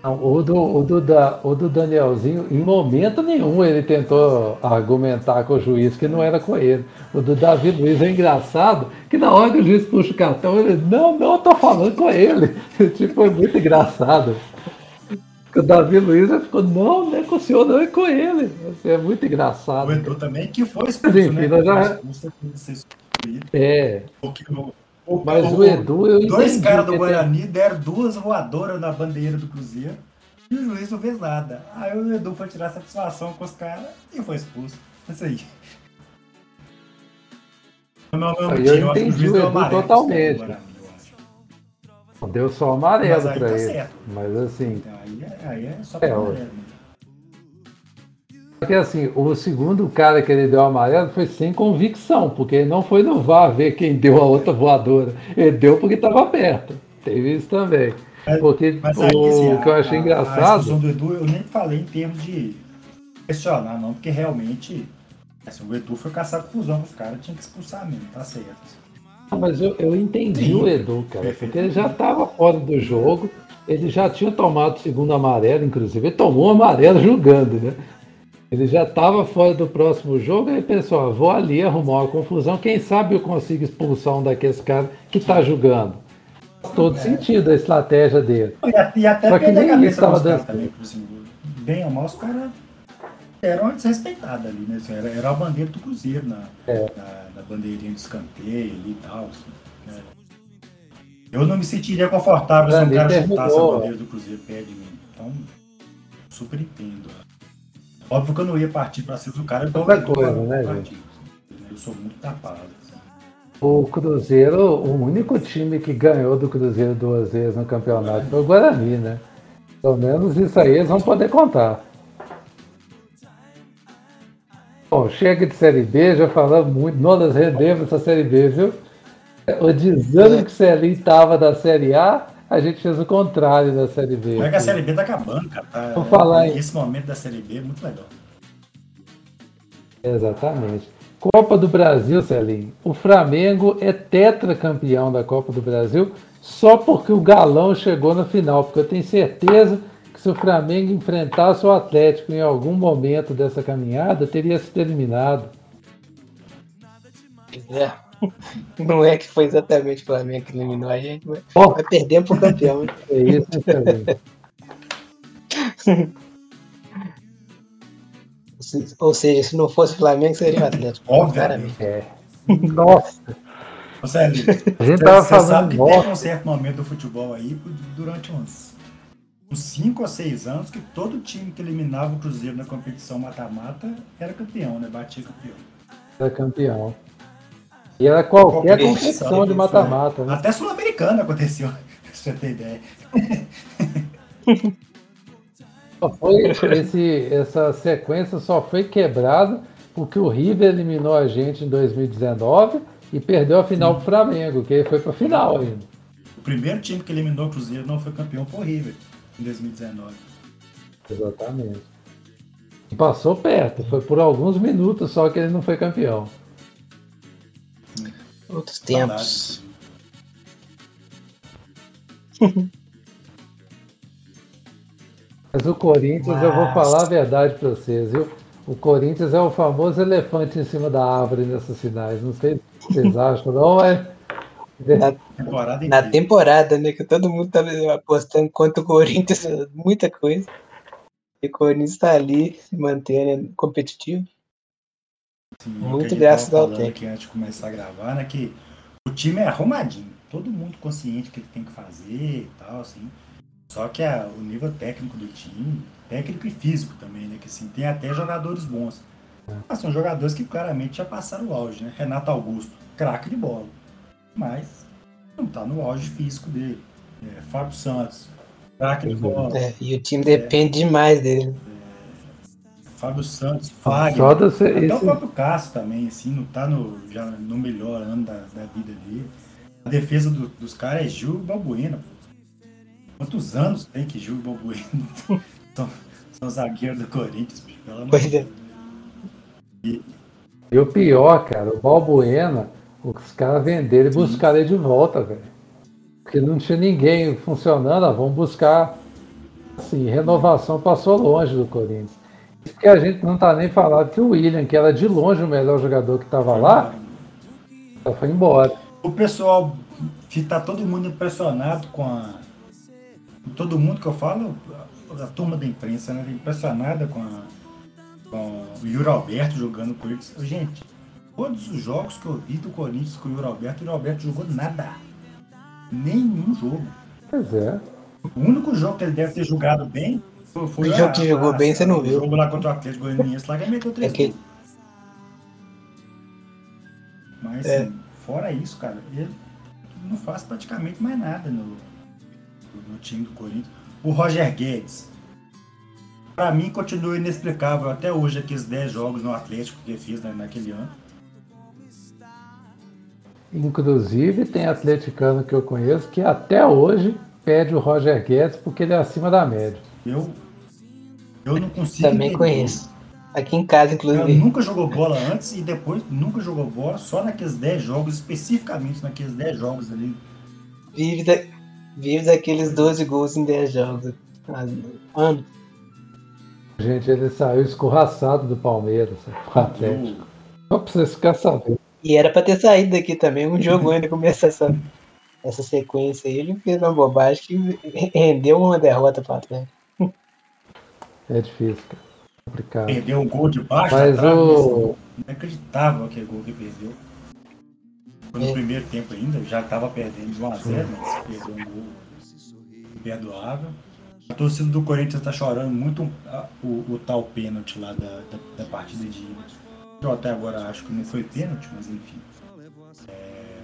S2: Não, o, do, o, do, da- o do Danielzinho, em momento nenhum ele tentou argumentar com o juiz que não era com ele. O do Davi Luiz é engraçado, que na hora que o juiz puxa o cartão, ele, não, não, eu tô falando com ele. [laughs] tipo, foi muito engraçado. O Davi Luiz ficou, não, não é com o senhor, não é com ele. Assim, é muito engraçado.
S3: O Edu também, que foi expulso,
S2: Mas, enfim,
S3: né?
S2: já-. É,
S3: Porque o- o-
S2: mas o Edu, eu
S3: Dois caras do Guarani deram duas voadoras na bandeira do Cruzeiro e o juiz não fez nada. Aí o Edu foi tirar satisfação com os caras e foi expulso. Isso aí. Não, não,
S2: eu
S3: que
S2: entendi o Edu
S3: amarelo
S2: totalmente.
S3: Guarani, eu.
S2: Deu só amarelo pra
S3: tá
S2: ele.
S3: certo.
S2: Mas assim,
S3: Então, aí, é, aí é só
S2: É,
S3: amarelo.
S2: Porque assim, o segundo cara que ele deu amarelo foi sem convicção, porque ele não foi no VAR ver quem deu a outra voadora. Ele deu porque estava perto. Teve isso também.
S3: Mas-
S2: Porque
S3: Mas
S2: o
S3: aí, assim,
S2: que eu
S3: a-
S2: achei
S3: a- A
S2: engraçado.
S3: expulsão do Edu, eu nem falei em termos de questionar, não, porque realmente assim, o Edu foi caçar confusão com os caras, tinha que expulsar mesmo, tá certo.
S2: Mas eu, eu entendi
S3: Sim.
S2: o Edu, cara, porque ele já estava fora do jogo, ele já tinha tomado o segundo amarelo, inclusive, ele tomou um amarelo jogando, né? Ele já estava fora do próximo jogo, aí pensou, ó, vou ali arrumar uma confusão, quem sabe eu consigo expulsar um daqueles caras que está jogando. Faz todo sentido a estratégia dele.
S3: E, a- e até
S2: Só que
S3: perder a
S2: nem
S3: cabeça
S2: isso tava
S3: com os caras
S2: dando
S3: também, bem ou mal, os caras eram desrespeitados ali, né? Era, era a bandeira do Cruzeiro na,
S2: É.
S3: na, na bandeirinha de escanteio ali e tal. assim, né? Eu não me sentiria confortável se um cara chutasse a bandeira do Cruzeiro perto de mim. Então, super entendo. Óbvio que eu não ia partir pra cima do cara, então
S2: Outra
S3: eu
S2: coisa, né,
S3: parti, Eu sou muito tapado. assim.
S2: O Cruzeiro, o único time que ganhou do Cruzeiro duas vezes no campeonato foi o Guarani, né? Pelo menos isso aí eles vão poder contar. Bom, chega de Série B, já falamos muito, nós rendemos essa Série B, viu? O desânimo que o Celinho estava da Série A, a gente fez o contrário da Série B.
S3: Como é que a Série B tá acabando, cara? Tá,
S2: Vou falar em-
S3: Esse momento da Série B é muito legal.
S2: Exatamente. Copa do Brasil, Celinho. O Flamengo é tetracampeão da Copa do Brasil só porque o Galão chegou na final, porque eu tenho certeza que se o Flamengo enfrentasse o Atlético em algum momento dessa caminhada, teria sido eliminado.
S4: É. [laughs] Não é que foi exatamente o Flamengo que eliminou a gente, mas oh. vai perder pro campeão. [laughs]
S2: É isso também.
S4: Ou seja, se não fosse o Flamengo, seria o Atlético.
S3: Obviamente.
S2: É. Nossa.
S3: Sérgio,
S2: a gente tava falando
S3: sabe que teve um certo momento do futebol aí, durante uns, uns 5 ou 6 anos, que todo time que eliminava o Cruzeiro na competição mata-mata era campeão, né? Batia campeão.
S2: Era campeão. E era qualquer, qualquer competição de mata-mata. Né?
S3: Até Sul-Americana aconteceu, [laughs] se você ter ideia.
S2: foi esse, essa sequência só foi quebrada porque o River eliminou a gente em 2019 e perdeu a final pro Flamengo, que foi pra final ainda.
S3: O primeiro time que eliminou o Cruzeiro não foi campeão foi o River, em 2019.
S2: Exatamente. Passou perto, foi por alguns minutos só que ele não foi campeão.
S4: Outros tempos.
S2: Mas o Corinthians, Mas... eu vou falar a verdade para vocês, viu? O Corinthians é o famoso elefante em cima da árvore nessas finais. Não sei que vocês acham, não, é.
S4: Na temporada, na temporada, né? Que todo mundo tá apostando contra o Corinthians, [laughs] muita coisa. E o Corinthians tá ali se mantendo competitivo.
S3: Sim, Muito graças ao tempo. Aqui antes de começar a gravar, né? Que o time é arrumadinho. Todo mundo consciente que ele tem que fazer e tal, assim. Só que a, o nível técnico do time, técnico e físico também, né? Que assim, tem até jogadores bons. Mas são jogadores que claramente já passaram o auge, né? Renato Augusto, craque de bola. Mas não tá no auge físico dele. É, Fábio Santos, craque de bola.
S4: É, e o time depende demais dele.
S3: É, Fábio Santos, Fagner, até esse... o próprio Cássio também, assim, não tá no, já no melhor ano da, da vida dele. A defesa do, dos caras é Gil e Balbuena, pô. Quantos anos tem que Gil Balbuena [laughs] são, são zagueiros do Corinthians, bicho, pelo amor de Deus.
S2: E... e o pior, cara, o Balbuena, os caras venderam e buscaram ele de volta, velho. Porque não tinha ninguém funcionando, ah, vamos buscar. Assim, renovação passou longe do Corinthians. Porque a gente não tá nem falando que o William, que era de longe o melhor jogador que tava lá, já foi embora.
S3: O pessoal, que tá todo mundo impressionado com a todo mundo que eu falo, a, a turma da imprensa, né, impressionada com, a, com o Yuri Alberto jogando com eles. Gente, todos os jogos que eu vi do Corinthians com o Yuri Alberto, o Yuri Alberto jogou nada. Nenhum jogo.
S2: Pois é.
S3: O único jogo que ele deve ter jogado bem foi
S4: o jogo que jogou bem, você não viu.
S3: O jogo lá contra o Atlético Goianiense lá que ele meteu três é que... Mas, é. assim, fora isso, cara, ele não faz praticamente mais nada no, no time do Corinthians. O Roger Guedes. Para mim, continua inexplicável até hoje aqueles 10 jogos no Atlético que ele fez né, naquele ano.
S2: Inclusive, tem atleticano que eu conheço que até hoje pede o Roger Guedes porque ele é acima da média.
S3: Eu, eu não consigo.
S4: Também entender. conheço. Aqui em casa, inclusive.
S3: Ele nunca jogou bola antes e depois nunca jogou bola, só naqueles 10 jogos, especificamente naqueles 10 jogos ali.
S4: Vive, da, Vive daqueles 12 gols em 10 jogos. Ano.
S2: Gente, ele saiu escorraçado do Palmeiras, [laughs] pro Atlético. Só pra vocês ficarem sabendo.
S4: E era pra ter saído daqui também, um jogo ainda começa essa, essa sequência aí. Ele fez uma bobagem que rendeu uma derrota pro Atlético.
S2: É difícil, cara. Complicado.
S3: Perdeu um gol de baixo,
S2: Mas o...
S3: Não acreditava aquele gol que perdeu. Foi no é. primeiro tempo ainda, já estava perdendo de 1x0, mas perdeu um gol imperdoável. A torcida do Corinthians está chorando muito o, o, tal pênalti lá da, da, da, partida de. Eu até agora acho que não foi pênalti, mas enfim. É...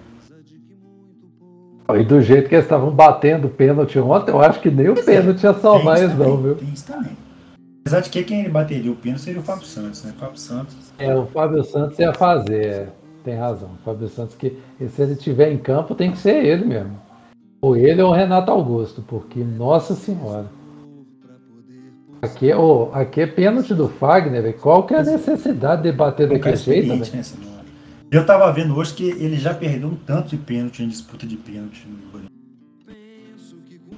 S2: E do jeito que eles estavam batendo pênalti ontem, eu acho que nem o pênalti ia salvar eles, não, viu?
S3: Tem isso também. Apesar de que quem bateria o pênalti seria o Fábio Santos, né? O Fábio Santos.
S2: É, o Fábio Santos ia fazer. É tem razão. Fábio Santos, que se ele estiver em campo, tem que ser ele mesmo. Ou ele ou o Renato Augusto, porque, nossa senhora. Aqui, oh, aqui é pênalti do Fagner, qual que é a necessidade de bater daquele jeito? Né,
S3: eu tava vendo hoje que ele já perdeu um tanto de pênalti em disputa de pênalti.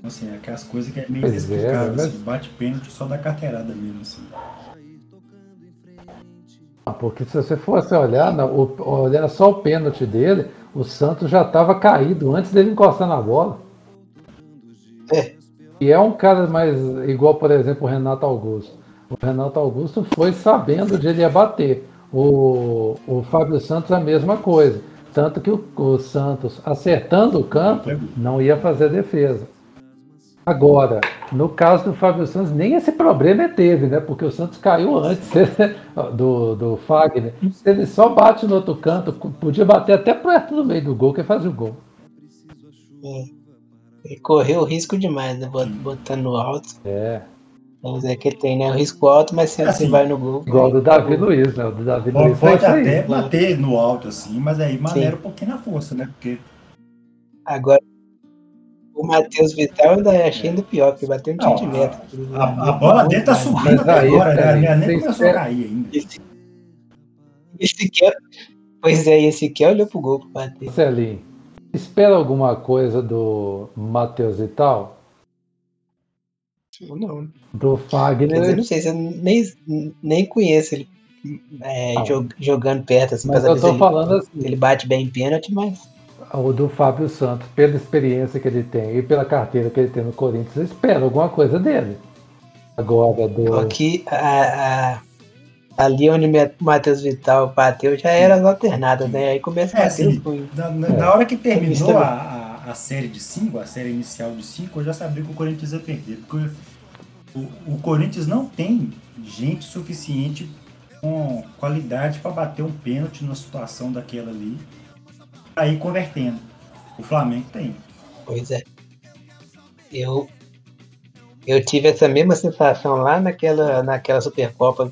S3: Assim, é aquelas coisas que é meio
S2: Pois é,
S3: inexplicável.
S2: mas-
S3: assim, bate pênalti só da carteirada mesmo, assim.
S2: Ah, Porque se você fosse olhar, na- o- olhar só o pênalti dele, o Santos já estava caído antes dele encostar na bola.
S4: É.
S2: E é um cara mais igual, por exemplo, o Renato Augusto. O Renato Augusto foi sabendo onde ele ia bater. O, o Fábio Santos a mesma coisa. Tanto que o, o Santos, acertando o canto, não ia fazer defesa. Agora, no caso do Fábio Santos, nem esse problema ele teve, né? Porque o Santos caiu antes [laughs] do, do Fagner. Ele só bate no outro canto, podia bater até perto do meio do gol, que fazia o gol.
S4: Ele correu o risco demais, né? bot- Botando no alto.
S2: É.
S4: Vamos dizer que tem, né? O risco alto, mas sempre
S3: Assim,
S4: você vai no gol.
S2: Igual do Davi Luiz, né? O do Davi
S3: Pode,
S2: Luiz
S3: pode até bater no alto, assim, mas aí maneira um pouquinho na força, né? Porque
S4: Agora, o Matheus Vital ainda achei ainda pior, porque bateu um
S3: Não,
S4: tiro de meta.
S3: a, a bola dele tá subindo até
S2: aí,
S3: agora, né?
S2: Felipe,
S3: Ela nem começou a cair ainda.
S4: Esse, esse aqui, é- pois é, esse aqui olhou pro gol pra bater.
S2: Marcelinho, espera alguma coisa do Matheus e tal?
S4: Ou Não,
S2: Do Fagner.
S4: não sei, se eu nem, nem conheço ele é,
S2: Não.
S4: jog- jogando perto, assim,
S2: Mas eu tô
S4: ele,
S2: falando assim,
S4: ele bate bem em pênalti, mas
S2: o do Fábio Santos, pela experiência que ele tem e pela carteira que ele tem no Corinthians, eu espero alguma coisa dele. Agora, do.
S4: aqui a, a- ali onde o Matheus Vital bateu já era as alternadas, né? Aí começa a
S3: É,
S4: bater.
S3: Na, na-
S2: É.
S3: na hora que terminou a, a, a série de 5, a série inicial de 5, eu já sabia que o Corinthians ia perder. Porque o, o Corinthians não tem gente suficiente com qualidade para bater um pênalti numa situação daquela ali, aí convertendo. O Flamengo tem.
S4: Pois é. Eu, eu tive essa mesma sensação lá naquela, naquela Supercopa.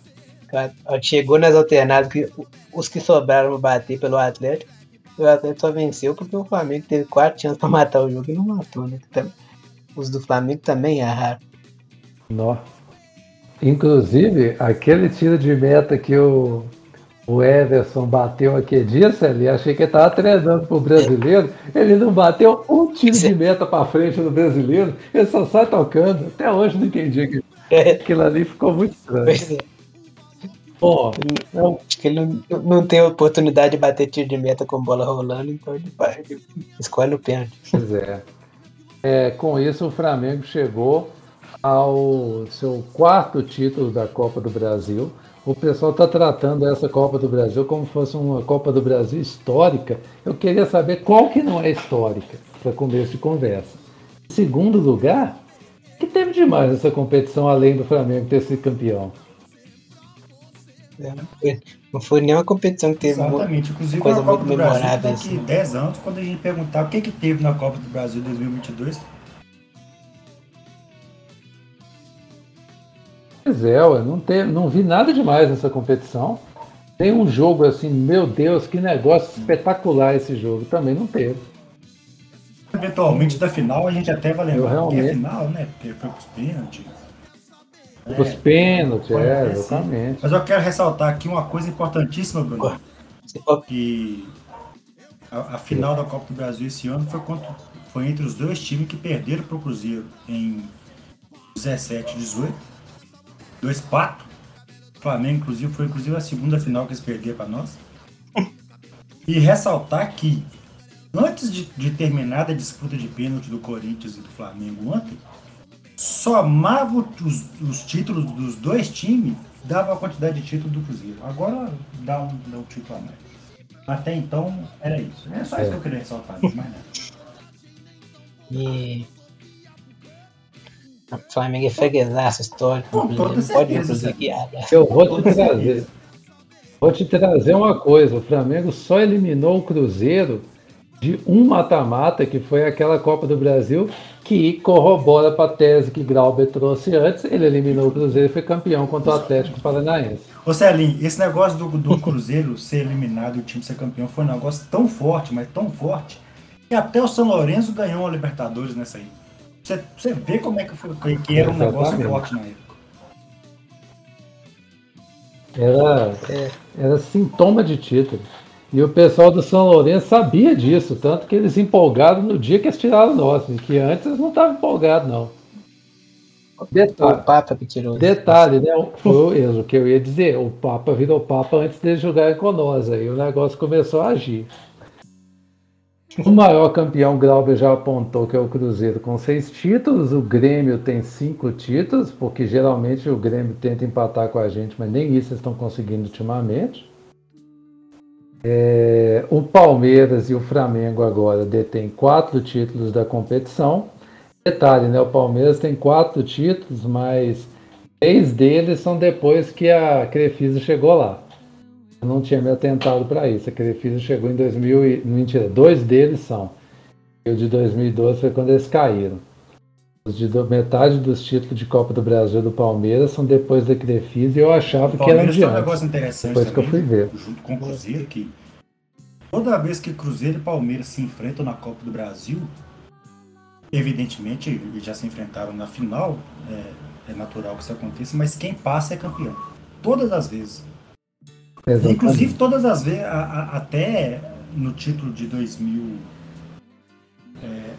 S4: Chegou nas alternadas que os que sobraram pra bater pelo Atlético, o Atlético só venceu porque o Flamengo teve quatro chances pra matar o jogo e não matou, né? Os do Flamengo também erraram.
S2: Nó. Inclusive, aquele tiro de meta que o, o Everson bateu aquele dia, Celi, achei que ele estava treinando pro brasileiro. Ele não bateu um tiro de meta para frente no brasileiro, ele só sai tocando. Até hoje não entendi aquilo. Aquilo ali ficou muito estranho.
S4: Pois é.
S2: Pô,
S4: Acho que ele não, não tem oportunidade de bater tiro de meta com bola rolando, então ele, vai- ele escolhe o pênalti.
S2: Pois é. É, Com isso, o Flamengo chegou ao seu quarto título da Copa do Brasil. O pessoal está tratando essa Copa do Brasil como se fosse uma Copa do Brasil histórica. Eu queria saber qual que não é histórica, para começo de conversa. Em segundo lugar, o que teve demais nessa competição, além do Flamengo ter sido campeão?
S4: né? Não foi- nenhuma competição que teve.
S3: Exatamente. Inclusive,
S4: coisa
S3: a Copa
S4: muito
S3: do Brasil,
S4: memorável,
S3: daqui
S4: assim.
S3: 10 anos, quando a gente perguntar o que, que teve na Copa do Brasil 2022,
S2: Pois é, ué, não, teve, não vi nada demais nessa competição. Tem um jogo assim, meu Deus, que negócio espetacular esse jogo. Também não teve.
S3: eventualmente da final, a gente até vai lembrar
S2: Eu
S3: que é
S2: realmente-
S3: final, né? Porque foi pros pênaltis.
S2: Os
S3: É,
S2: pênaltis,
S3: pode
S2: é,
S3: sim.
S2: exatamente.
S3: Mas eu quero ressaltar aqui uma coisa importantíssima, Bruno. Que a, a final da Copa do Brasil esse ano foi, contra, foi entre os dois times que perderam pro Cruzeiro em 17 e 18. Dois patos. O Flamengo, inclusive, foi inclusive a segunda final que eles perderam para nós. E ressaltar que, antes de, de terminar a disputa de pênalti do Corinthians e do Flamengo ontem, somava os, os títulos dos dois times, dava a quantidade de títulos do Cruzeiro. Agora dá um, dá um título a mais. Até então era isso. É só isso
S2: É.
S3: que eu queria ressaltar, mais nada.
S4: E. O Flamengo é freguesaço histórico.
S3: Com toda
S4: pode aqui. ah,
S2: Eu vou te trazer. Vou te trazer uma coisa. O Flamengo só eliminou o Cruzeiro de um mata-mata, que foi aquela Copa do Brasil, que corrobora para a tese que Grauber trouxe antes. Ele eliminou o Cruzeiro e foi campeão contra o Atlético Paranaense.
S3: Ô Celinho, esse negócio do, do Cruzeiro ser eliminado e o time ser campeão foi um negócio tão forte, mas tão forte, que até o São Lourenço ganhou a Libertadores nessa aí. Você, você vê como é que, foi, que era um negócio forte na época.
S2: Era, era sintoma de título. E o pessoal do São Lourenço sabia disso, tanto que eles empolgaram no dia que eles tiraram nós, que antes eles não estavam empolgados, não.
S4: Detalhe, o Papa que tirou
S2: Detalhe, né? Foi o que eu ia dizer. O Papa virou Papa antes de jogar com nós. Aí o negócio começou a agir. O maior campeão, Glauber já apontou que é o Cruzeiro com seis títulos. O Grêmio tem cinco títulos, porque geralmente o Grêmio tenta empatar com a gente, mas nem isso estão conseguindo ultimamente. É, o Palmeiras e o Flamengo agora detêm quatro títulos da competição. Detalhe, né? O Palmeiras tem quatro títulos, mas três deles são depois que a Crefisa chegou lá. Eu não tinha me atentado para isso. A Crefisa chegou em 2000 e... Mentira, dois deles são. E o de 2012 foi quando eles caíram. De metade dos títulos de Copa do Brasil do Palmeiras são depois da Crefisa e eu achava que era de
S3: um negócio interessante
S2: depois
S3: também,
S2: que eu fui ver.
S3: Junto com o Cruzeiro, que toda vez que Cruzeiro e Palmeiras se enfrentam na Copa do Brasil, Evidentemente, eles já se enfrentaram na final, é, é, natural que isso aconteça, mas quem passa é campeão. Todas as vezes. Exatamente. Inclusive, todas as vezes, a, a, até no título de 2000. É,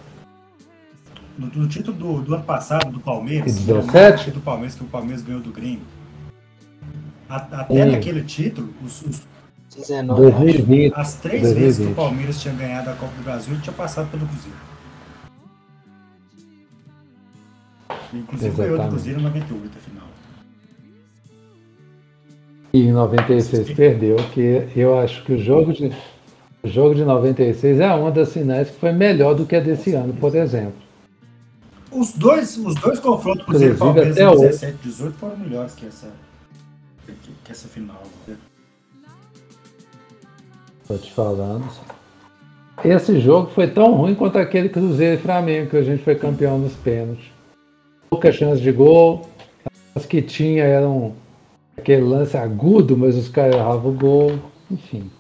S3: no, no, título do, do, ano passado, do Palmeiras,
S2: 17?
S3: do Palmeiras, que o Palmeiras ganhou do Grêmio. A, até Sim. naquele título, os, os
S2: 19, 2020,
S3: as três 2020. vezes que o Palmeiras tinha ganhado a Copa do Brasil, ele tinha passado pelo Cruzeiro. Inclusive ganhou do Cruzeiro em 98 a final.
S2: E em 96 perdeu, que eu acho que o jogo de o jogo de 96 é uma das finais que foi melhor do que a desse ano, por exemplo.
S3: Os dois, os dois confrontos Cruzeiro Palmeiras em 17 e 18 foram melhores que essa, que, que essa final.
S2: Tô te falando. Esse jogo foi tão ruim quanto aquele Cruzeiro e Flamengo, que a gente foi campeão nos pênaltis pouca chance de gol. As que tinha eram aquele lance agudo, mas os caras erravam o gol. Enfim.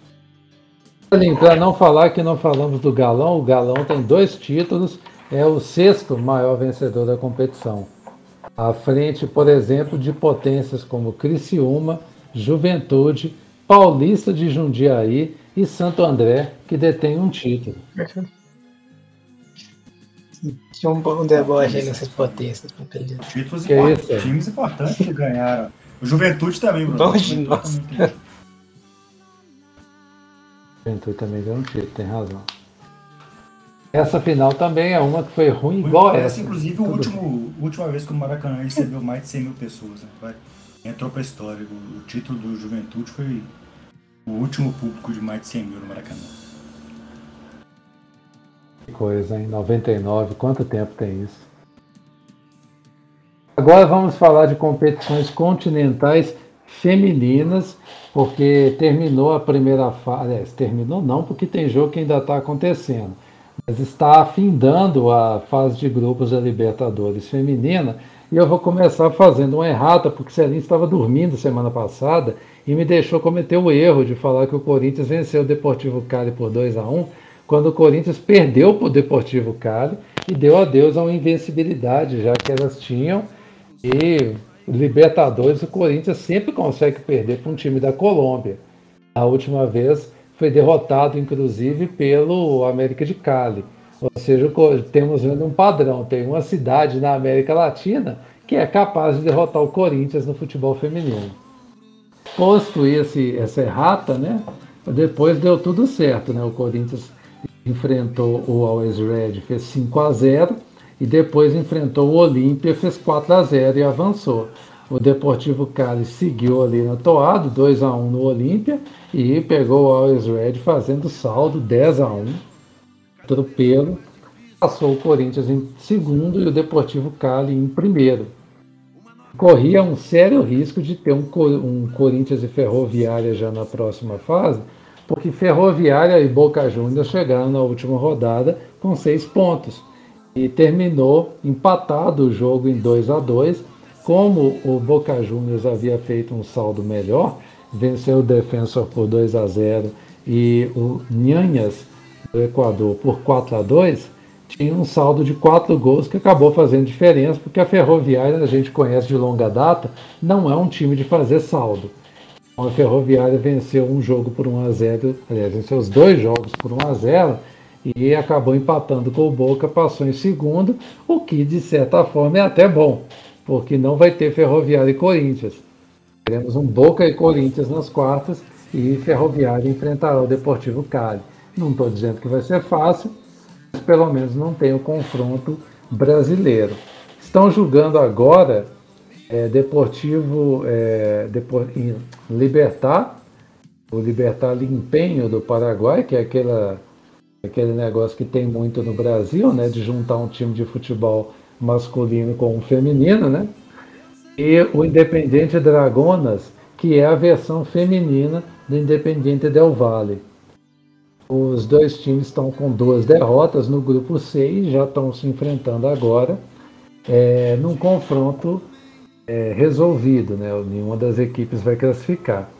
S2: Para não falar que não falamos do Galão, o Galão tem dois títulos, é o sexto maior vencedor da competição. À frente, por exemplo, de potências como Criciúma, Juventude, Paulista de Jundiaí e Santo André, que detém um título.
S4: tinha um bom deboche aí nessas potências.
S3: Títulos que import... é times importantes que ganharam. O Juventude também, Bruno.
S4: Bom de nós.
S2: Juventude também deu um título, tem razão. Essa final também é uma que foi ruim igual essa. Essa,
S3: inclusive, a último, última vez que o Maracanã recebeu mais de 100 mil pessoas. Né? Entrou pra história. O, o título do Juventude foi o último público de mais de 100 mil no Maracanã.
S2: Que coisa, em 99, quanto tempo tem isso? Agora vamos falar de competições continentais femininas, porque terminou a primeira fase. terminou não, porque tem jogo que ainda está acontecendo. Mas está afindando a fase de grupos da Libertadores feminina. E eu vou começar fazendo uma errata, porque Celinho estava dormindo semana passada e me deixou cometer o erro de falar que o Corinthians venceu o Deportivo Cali por 2 a 1 quando o Corinthians perdeu para o Deportivo Cali e deu adeus a uma invencibilidade, já que elas tinham. E Libertadores, o Corinthians sempre consegue perder para um time da Colômbia. A última vez foi derrotado, inclusive, pelo América de Cali. Ou seja, temos vendo um padrão. Tem uma cidade na América Latina que é capaz de derrotar o Corinthians no futebol feminino. Posto esse, essa errata, né? Depois deu tudo certo, né? O Corinthians enfrentou o Always Red, fez 5 a 0 e depois enfrentou o Olímpia, fez 4 a 0 e avançou. O Deportivo Cali seguiu ali na toada, 2 a 1 no Olímpia e pegou o Always Red fazendo saldo 10 a 1. Atropelo. Passou o Corinthians em segundo e o Deportivo Cali em primeiro. Corria um sério risco de ter um, um Corinthians e Ferroviária já na próxima fase, porque Ferroviária e Boca Juniors chegaram na última rodada com seis pontos e terminou empatado o jogo em 2 a 2 Como o Boca Juniors havia feito um saldo melhor, venceu o Defensor por 2 a 0 e o Nhanhas do Equador por 4 a 2 tinha um saldo de quatro gols que acabou fazendo diferença, porque a Ferroviária, a gente conhece de longa data, não é um time de fazer saldo. A Ferroviária venceu um jogo por 1 a 0, aliás, venceu os dois jogos por 1 a 0 e acabou empatando com o Boca, passou em segundo, o que de certa forma é até bom, porque não vai ter Ferroviária e Corinthians. Teremos um Boca e Corinthians nas quartas e Ferroviária enfrentará o Deportivo Cali. Não estou dizendo que vai ser fácil, mas pelo menos não tem o confronto brasileiro. Estão julgando agora é, Deportivo é, Depor, Libertar, o Libertar Limpenho do Paraguai, que é aquela, aquele negócio que tem muito no Brasil, né, de juntar um time de futebol masculino com um feminino, né? E o Independente Dragonas, que é a versão feminina do Independiente Del Valle. Os dois times estão com duas derrotas no grupo C e já estão se enfrentando agora é, num confronto é, resolvido, né? Nenhuma das equipes vai classificar.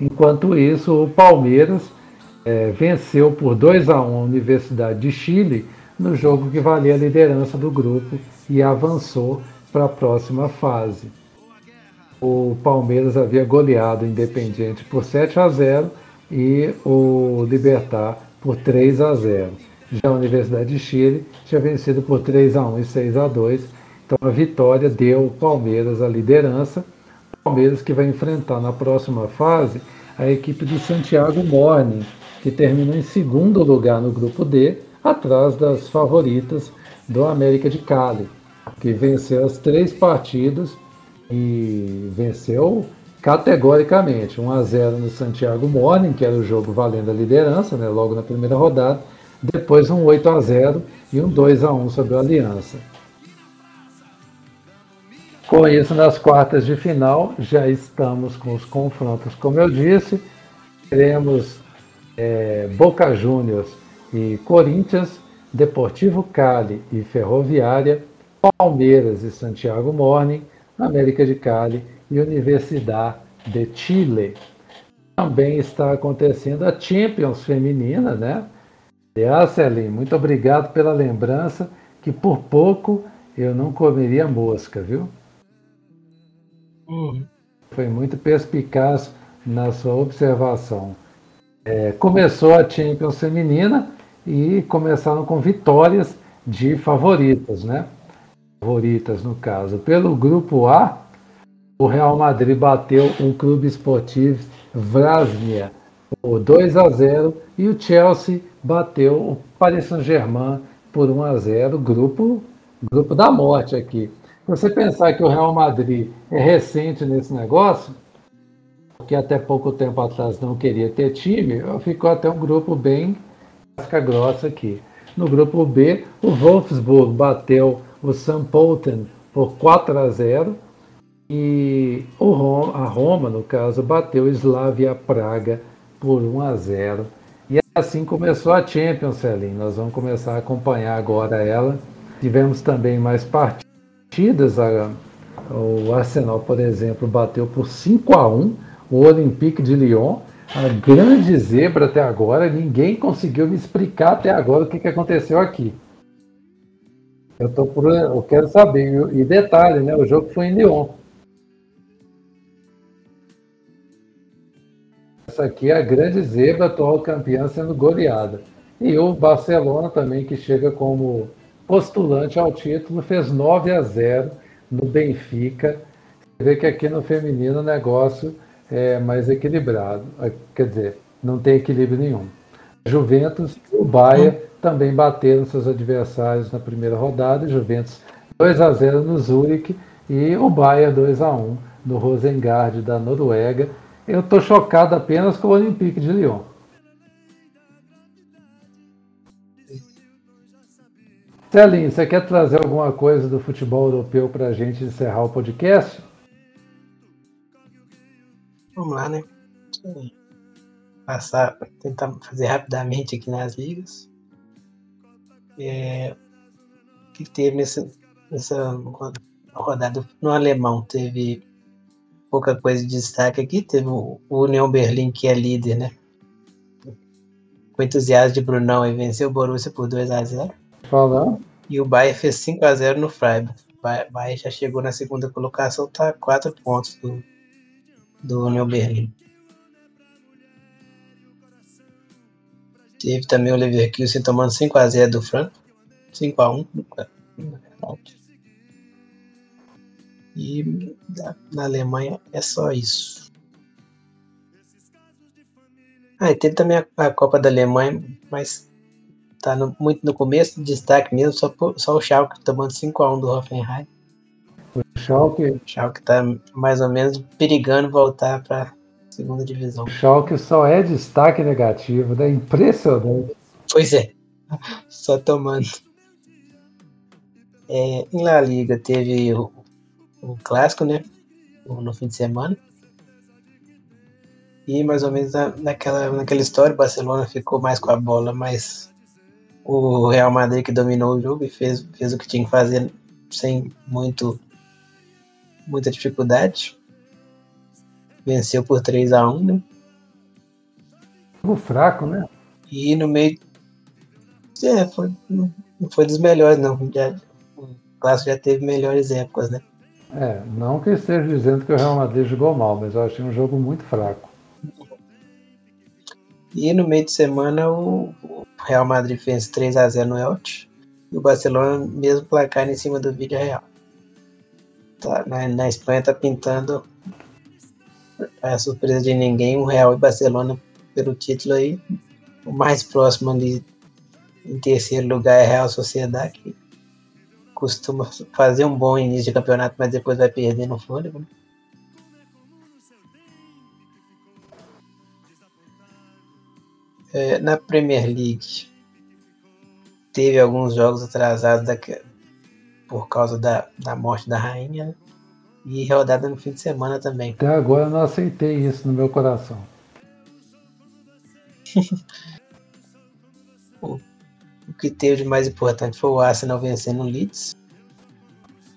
S2: Enquanto isso, o Palmeiras é, venceu por 2 a 1 a Universidade de Chile no jogo que valia a liderança do grupo e avançou para a próxima fase o Palmeiras havia goleado o Independiente por 7 a 0 e o Libertar por 3 a 0. Já a Universidade de Chile tinha vencido por 3 a 1 e 6 a 2. Então a vitória deu ao Palmeiras a liderança. Palmeiras que vai enfrentar na próxima fase a equipe do Santiago Morning, que terminou em segundo lugar no grupo D, atrás das favoritas do América de Cali, que venceu as três partidas e venceu categoricamente. 1 a 0 no Santiago Morning, que era o jogo valendo a liderança, né, logo na primeira rodada, depois um 8 a 0 e um 2 a 1 sobre a Aliança. Com isso, nas quartas de final, já estamos com os confrontos, como eu disse, teremos é, Boca Juniors e Corinthians, Deportivo Cali e Ferroviária, Palmeiras e Santiago Morning, América de Cali e Universidade de Chile. Também está acontecendo a Champions feminina, né? Aliás, Celim, muito obrigado pela lembrança, que por pouco eu não comeria mosca, viu? Uhum. Foi muito perspicaz na sua observação. É, começou a Champions feminina e começaram com vitórias de favoritas, né? favoritas no caso. Pelo grupo A, o Real Madrid bateu um clube esportivo Vrasnia por 2 a 0 e o Chelsea bateu o Paris Saint-Germain por 1 a 0, grupo grupo da morte aqui. Você pensar que o Real Madrid é recente nesse negócio, que até pouco tempo atrás não queria ter time, ficou até um grupo bem casca grossa aqui. No grupo B, o Wolfsburg bateu o St. Pölten por 4 a 0 e Roma, a Roma, no caso, bateu o Slavia Praga por 1 a 0. E assim começou a Champions, Celine. Nós vamos começar a acompanhar agora ela. Tivemos também mais partidas. A, o Arsenal, por exemplo, bateu por 5 a 1 o Olympique de Lyon. A grande zebra até agora. Ninguém conseguiu me explicar até agora o que, que aconteceu aqui. Eu, tô por, eu quero saber. E detalhe, né? O jogo foi em Lyon. Essa aqui é a grande zebra, atual campeã sendo goleada. E o Barcelona também, que chega como postulante ao título, fez 9 a 0 no Benfica. Você vê que aqui no feminino o negócio é mais equilibrado. Quer dizer, não tem equilíbrio nenhum. Juventus e o Bayern também bateram seus adversários na primeira rodada, Juventus 2 a 0 no Zurich e o Bayern 2 a 1 no Rosengard da Noruega. Eu estou chocado apenas com o Olympique de Lyon. Celinho, você quer trazer alguma coisa do futebol europeu para a gente encerrar o podcast?
S4: Vamos lá, né? Passar, tentar fazer rapidamente aqui nas ligas é, que teve nessa, nessa rodada no alemão. Teve pouca coisa de destaque aqui. Teve o União Berlim, que é líder, né? Com entusiasmo de Brunão aí venceu o Borussia por 2 a 0
S2: Falando.
S4: E o Bayern fez 5 a 0 no Freiburg. O Bayern já chegou na segunda colocação, tá 4 pontos do, do New Berlim. Teve também o Leverkusen tomando 5x0 do Franco. 5x1. E na Alemanha é só isso. Ah, e teve também a, a Copa da Alemanha, mas tá no, muito no começo, destaque mesmo, só, por, só o Schalke tomando 5x1 do Hoffenheim.
S2: O Schalke...
S4: O Schalke tá mais ou menos perigando voltar para segunda divisão. O
S2: Schalke só é destaque negativo, né? Impressionante.
S4: Pois é, [laughs] só tomando. É, em La Liga teve o, o clássico, né? No fim de semana. E mais ou menos na, naquela, naquela história, o Barcelona ficou mais com a bola, mas o Real Madrid que dominou o jogo e fez, fez o que tinha que fazer sem muito muita dificuldade. Venceu por 3 a 1 né?
S2: Jogo fraco, né?
S4: E no meio. É, foi, não foi dos melhores, não. Já, o clássico já teve melhores épocas, né?
S2: É, não que esteja dizendo que o Real Madrid jogou mal, mas eu achei um jogo muito fraco.
S4: E no meio de semana o Real Madrid fez 3 a 0 no Elche e o Barcelona mesmo placar em cima do Vídeo Real. Tá, na, na Espanha tá pintando a surpresa de ninguém, o Real e Barcelona pelo título aí. O mais próximo ali em terceiro lugar é a Real Sociedade, que costuma fazer um bom início de campeonato, mas depois vai perder no fôlego. Né? É, na Premier League teve alguns jogos atrasados da, por causa da, da morte da rainha né? e rodada no fim de semana também.
S2: Até agora eu não aceitei isso no meu coração. [laughs]
S4: o, o que teve de mais importante foi o Arsenal vencendo o Leeds.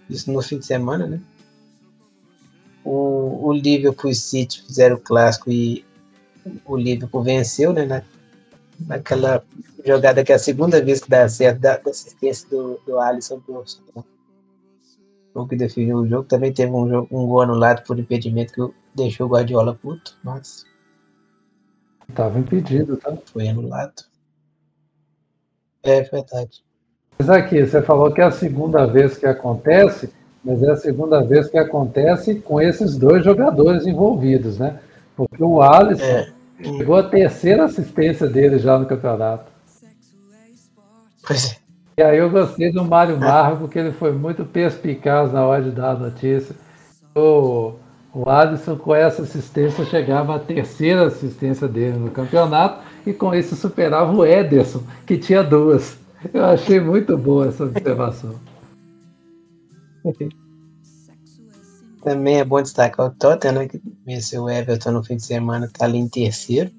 S4: Isso no fim de semana, né? O, o Liverpool e City fizeram o clássico e o Liverpool venceu, né? Na, naquela jogada que é a segunda vez que dá certo, da, da assistência do, do Alisson pro o que definiu o jogo. Também teve um, jogo, um gol anulado por impedimento que deixou o Guardiola puto, mas.
S2: Tava impedido, tá?
S4: Foi anulado. É verdade.
S2: Mas aqui, você falou que é a segunda vez que acontece, mas é a segunda vez que acontece com esses dois jogadores envolvidos, né? Porque o Alisson é. Chegou a terceira assistência dele já no campeonato.
S4: Pois é.
S2: E aí eu gostei do Mário Marco, porque ele foi muito perspicaz na hora de dar a notícia. O, o Alisson, com essa assistência, chegava à terceira assistência dele no campeonato e com isso superava o Ederson, que tinha duas. Eu achei muito boa essa observação. [laughs]
S4: Também é bom destacar o Tottenham, né, que venceu o Everton no fim de semana, está ali em terceiro,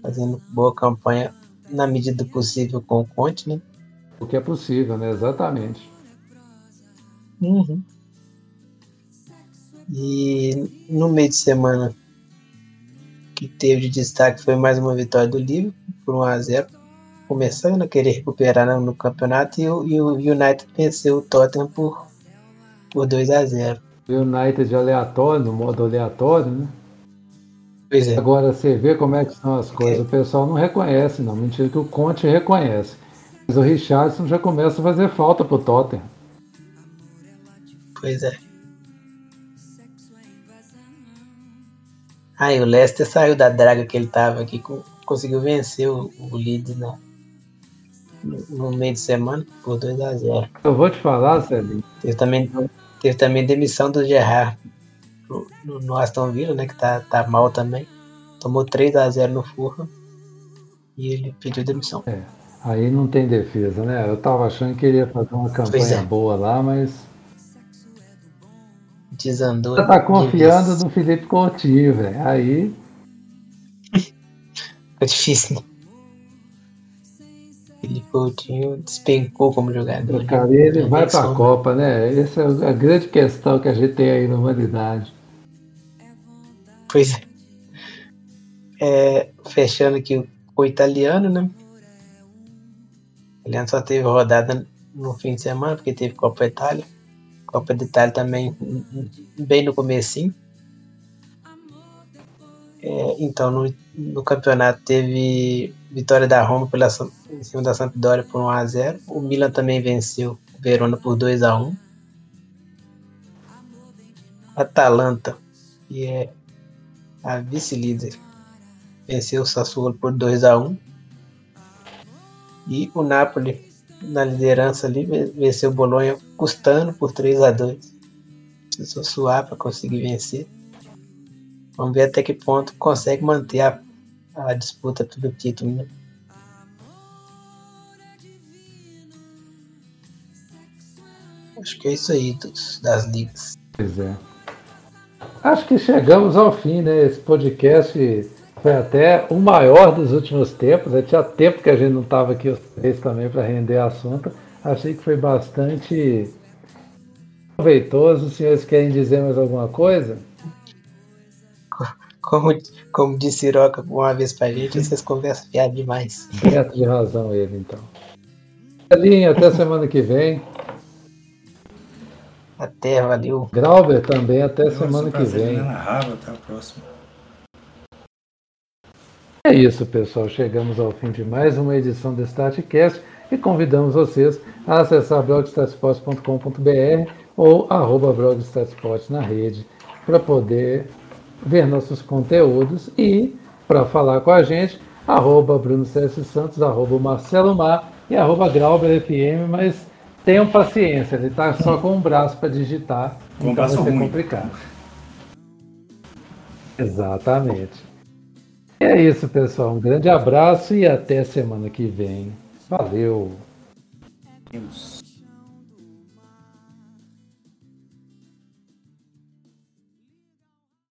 S4: fazendo boa campanha na medida do possível com o Conte, né?
S2: O que é possível, né? Exatamente.
S4: Uhum. E no meio de semana que teve de destaque foi mais uma vitória do Liverpool por 1 a 0 começando a querer recuperar no, no campeonato e o, e o, United venceu o Tottenham por, por 2 a 0
S2: O United aleatório, no modo aleatório, né?
S4: Pois é.
S2: Agora você vê como é que são as coisas. É. O pessoal não reconhece, não. Mentira que o Conte reconhece. Mas o Richardson já começa a fazer falta pro Tottenham.
S4: Pois é. Aí ah, o Leicester saiu da draga que ele tava aqui, conseguiu vencer o, o Leeds no, no, meio de semana por 2 a 0
S2: Eu vou te falar, Celinho.
S4: Teve também, teve também demissão do Gerrard no, no, Aston Villa, né? Que tá, tá mal também. Tomou 3 a 0 no Fulham e ele pediu demissão.
S2: É. Aí não tem defesa, né? Eu tava achando que ele ia fazer uma campanha é. boa lá, mas.
S4: Desandou.
S2: Você tá confiando no Felipe Coutinho, velho. Aí.
S4: Ficou [laughs] difícil, né? Felipe Coutinho despencou como jogador.
S2: Né? Cara, ele vai vai pra Copa, né? Essa é a grande questão que a gente tem aí na humanidade.
S4: Pois é. é fechando aqui o italiano, né? Ele só teve rodada no fim de semana, porque teve Copa Itália. Copa de Itália também bem no comecinho. É, então, no, no, campeonato teve vitória da Roma pela, em cima da Sampdoria por 1x0. O Milan também venceu o Verona por 2x1. Atalanta, que é a vice-líder, venceu o Sassuolo por 2x1. E o Napoli, na liderança ali, venceu o Bolonha custando por 3x2. Precisou suar para conseguir vencer. Vamos ver até que ponto consegue manter a, a disputa pelo título, né? Acho que é isso aí dos, das ligas.
S2: Pois é. Acho que chegamos ao fim, né? Esse podcast foi até o maior dos últimos tempos. Já tinha tempo que a gente não estava aqui os três também para render assunto. Achei que foi bastante proveitoso. Os senhores querem dizer mais alguma coisa?
S4: Como, como disse Siroca uma vez pra gente, vocês conversam fiado demais.
S2: Certo de razão ele, então. Elinho, até semana que vem.
S4: Até, valeu.
S2: Grauber também, até semana que vem.
S3: até a próxima.
S2: É isso, pessoal. Chegamos ao fim de mais uma edição do StartCast e convidamos vocês a acessar blogstatsport.com.br ou arroba na rede para poder ver nossos conteúdos e para falar com a gente, arroba Bruno César Santos, arroba Marcelo Mar e arroba Grauber FM, mas tenham paciência, ele está só com um braço para digitar, com então vai ser ruim. complicado. Exatamente. E é isso, pessoal. Um grande abraço e até semana que vem. Valeu!
S3: Deus.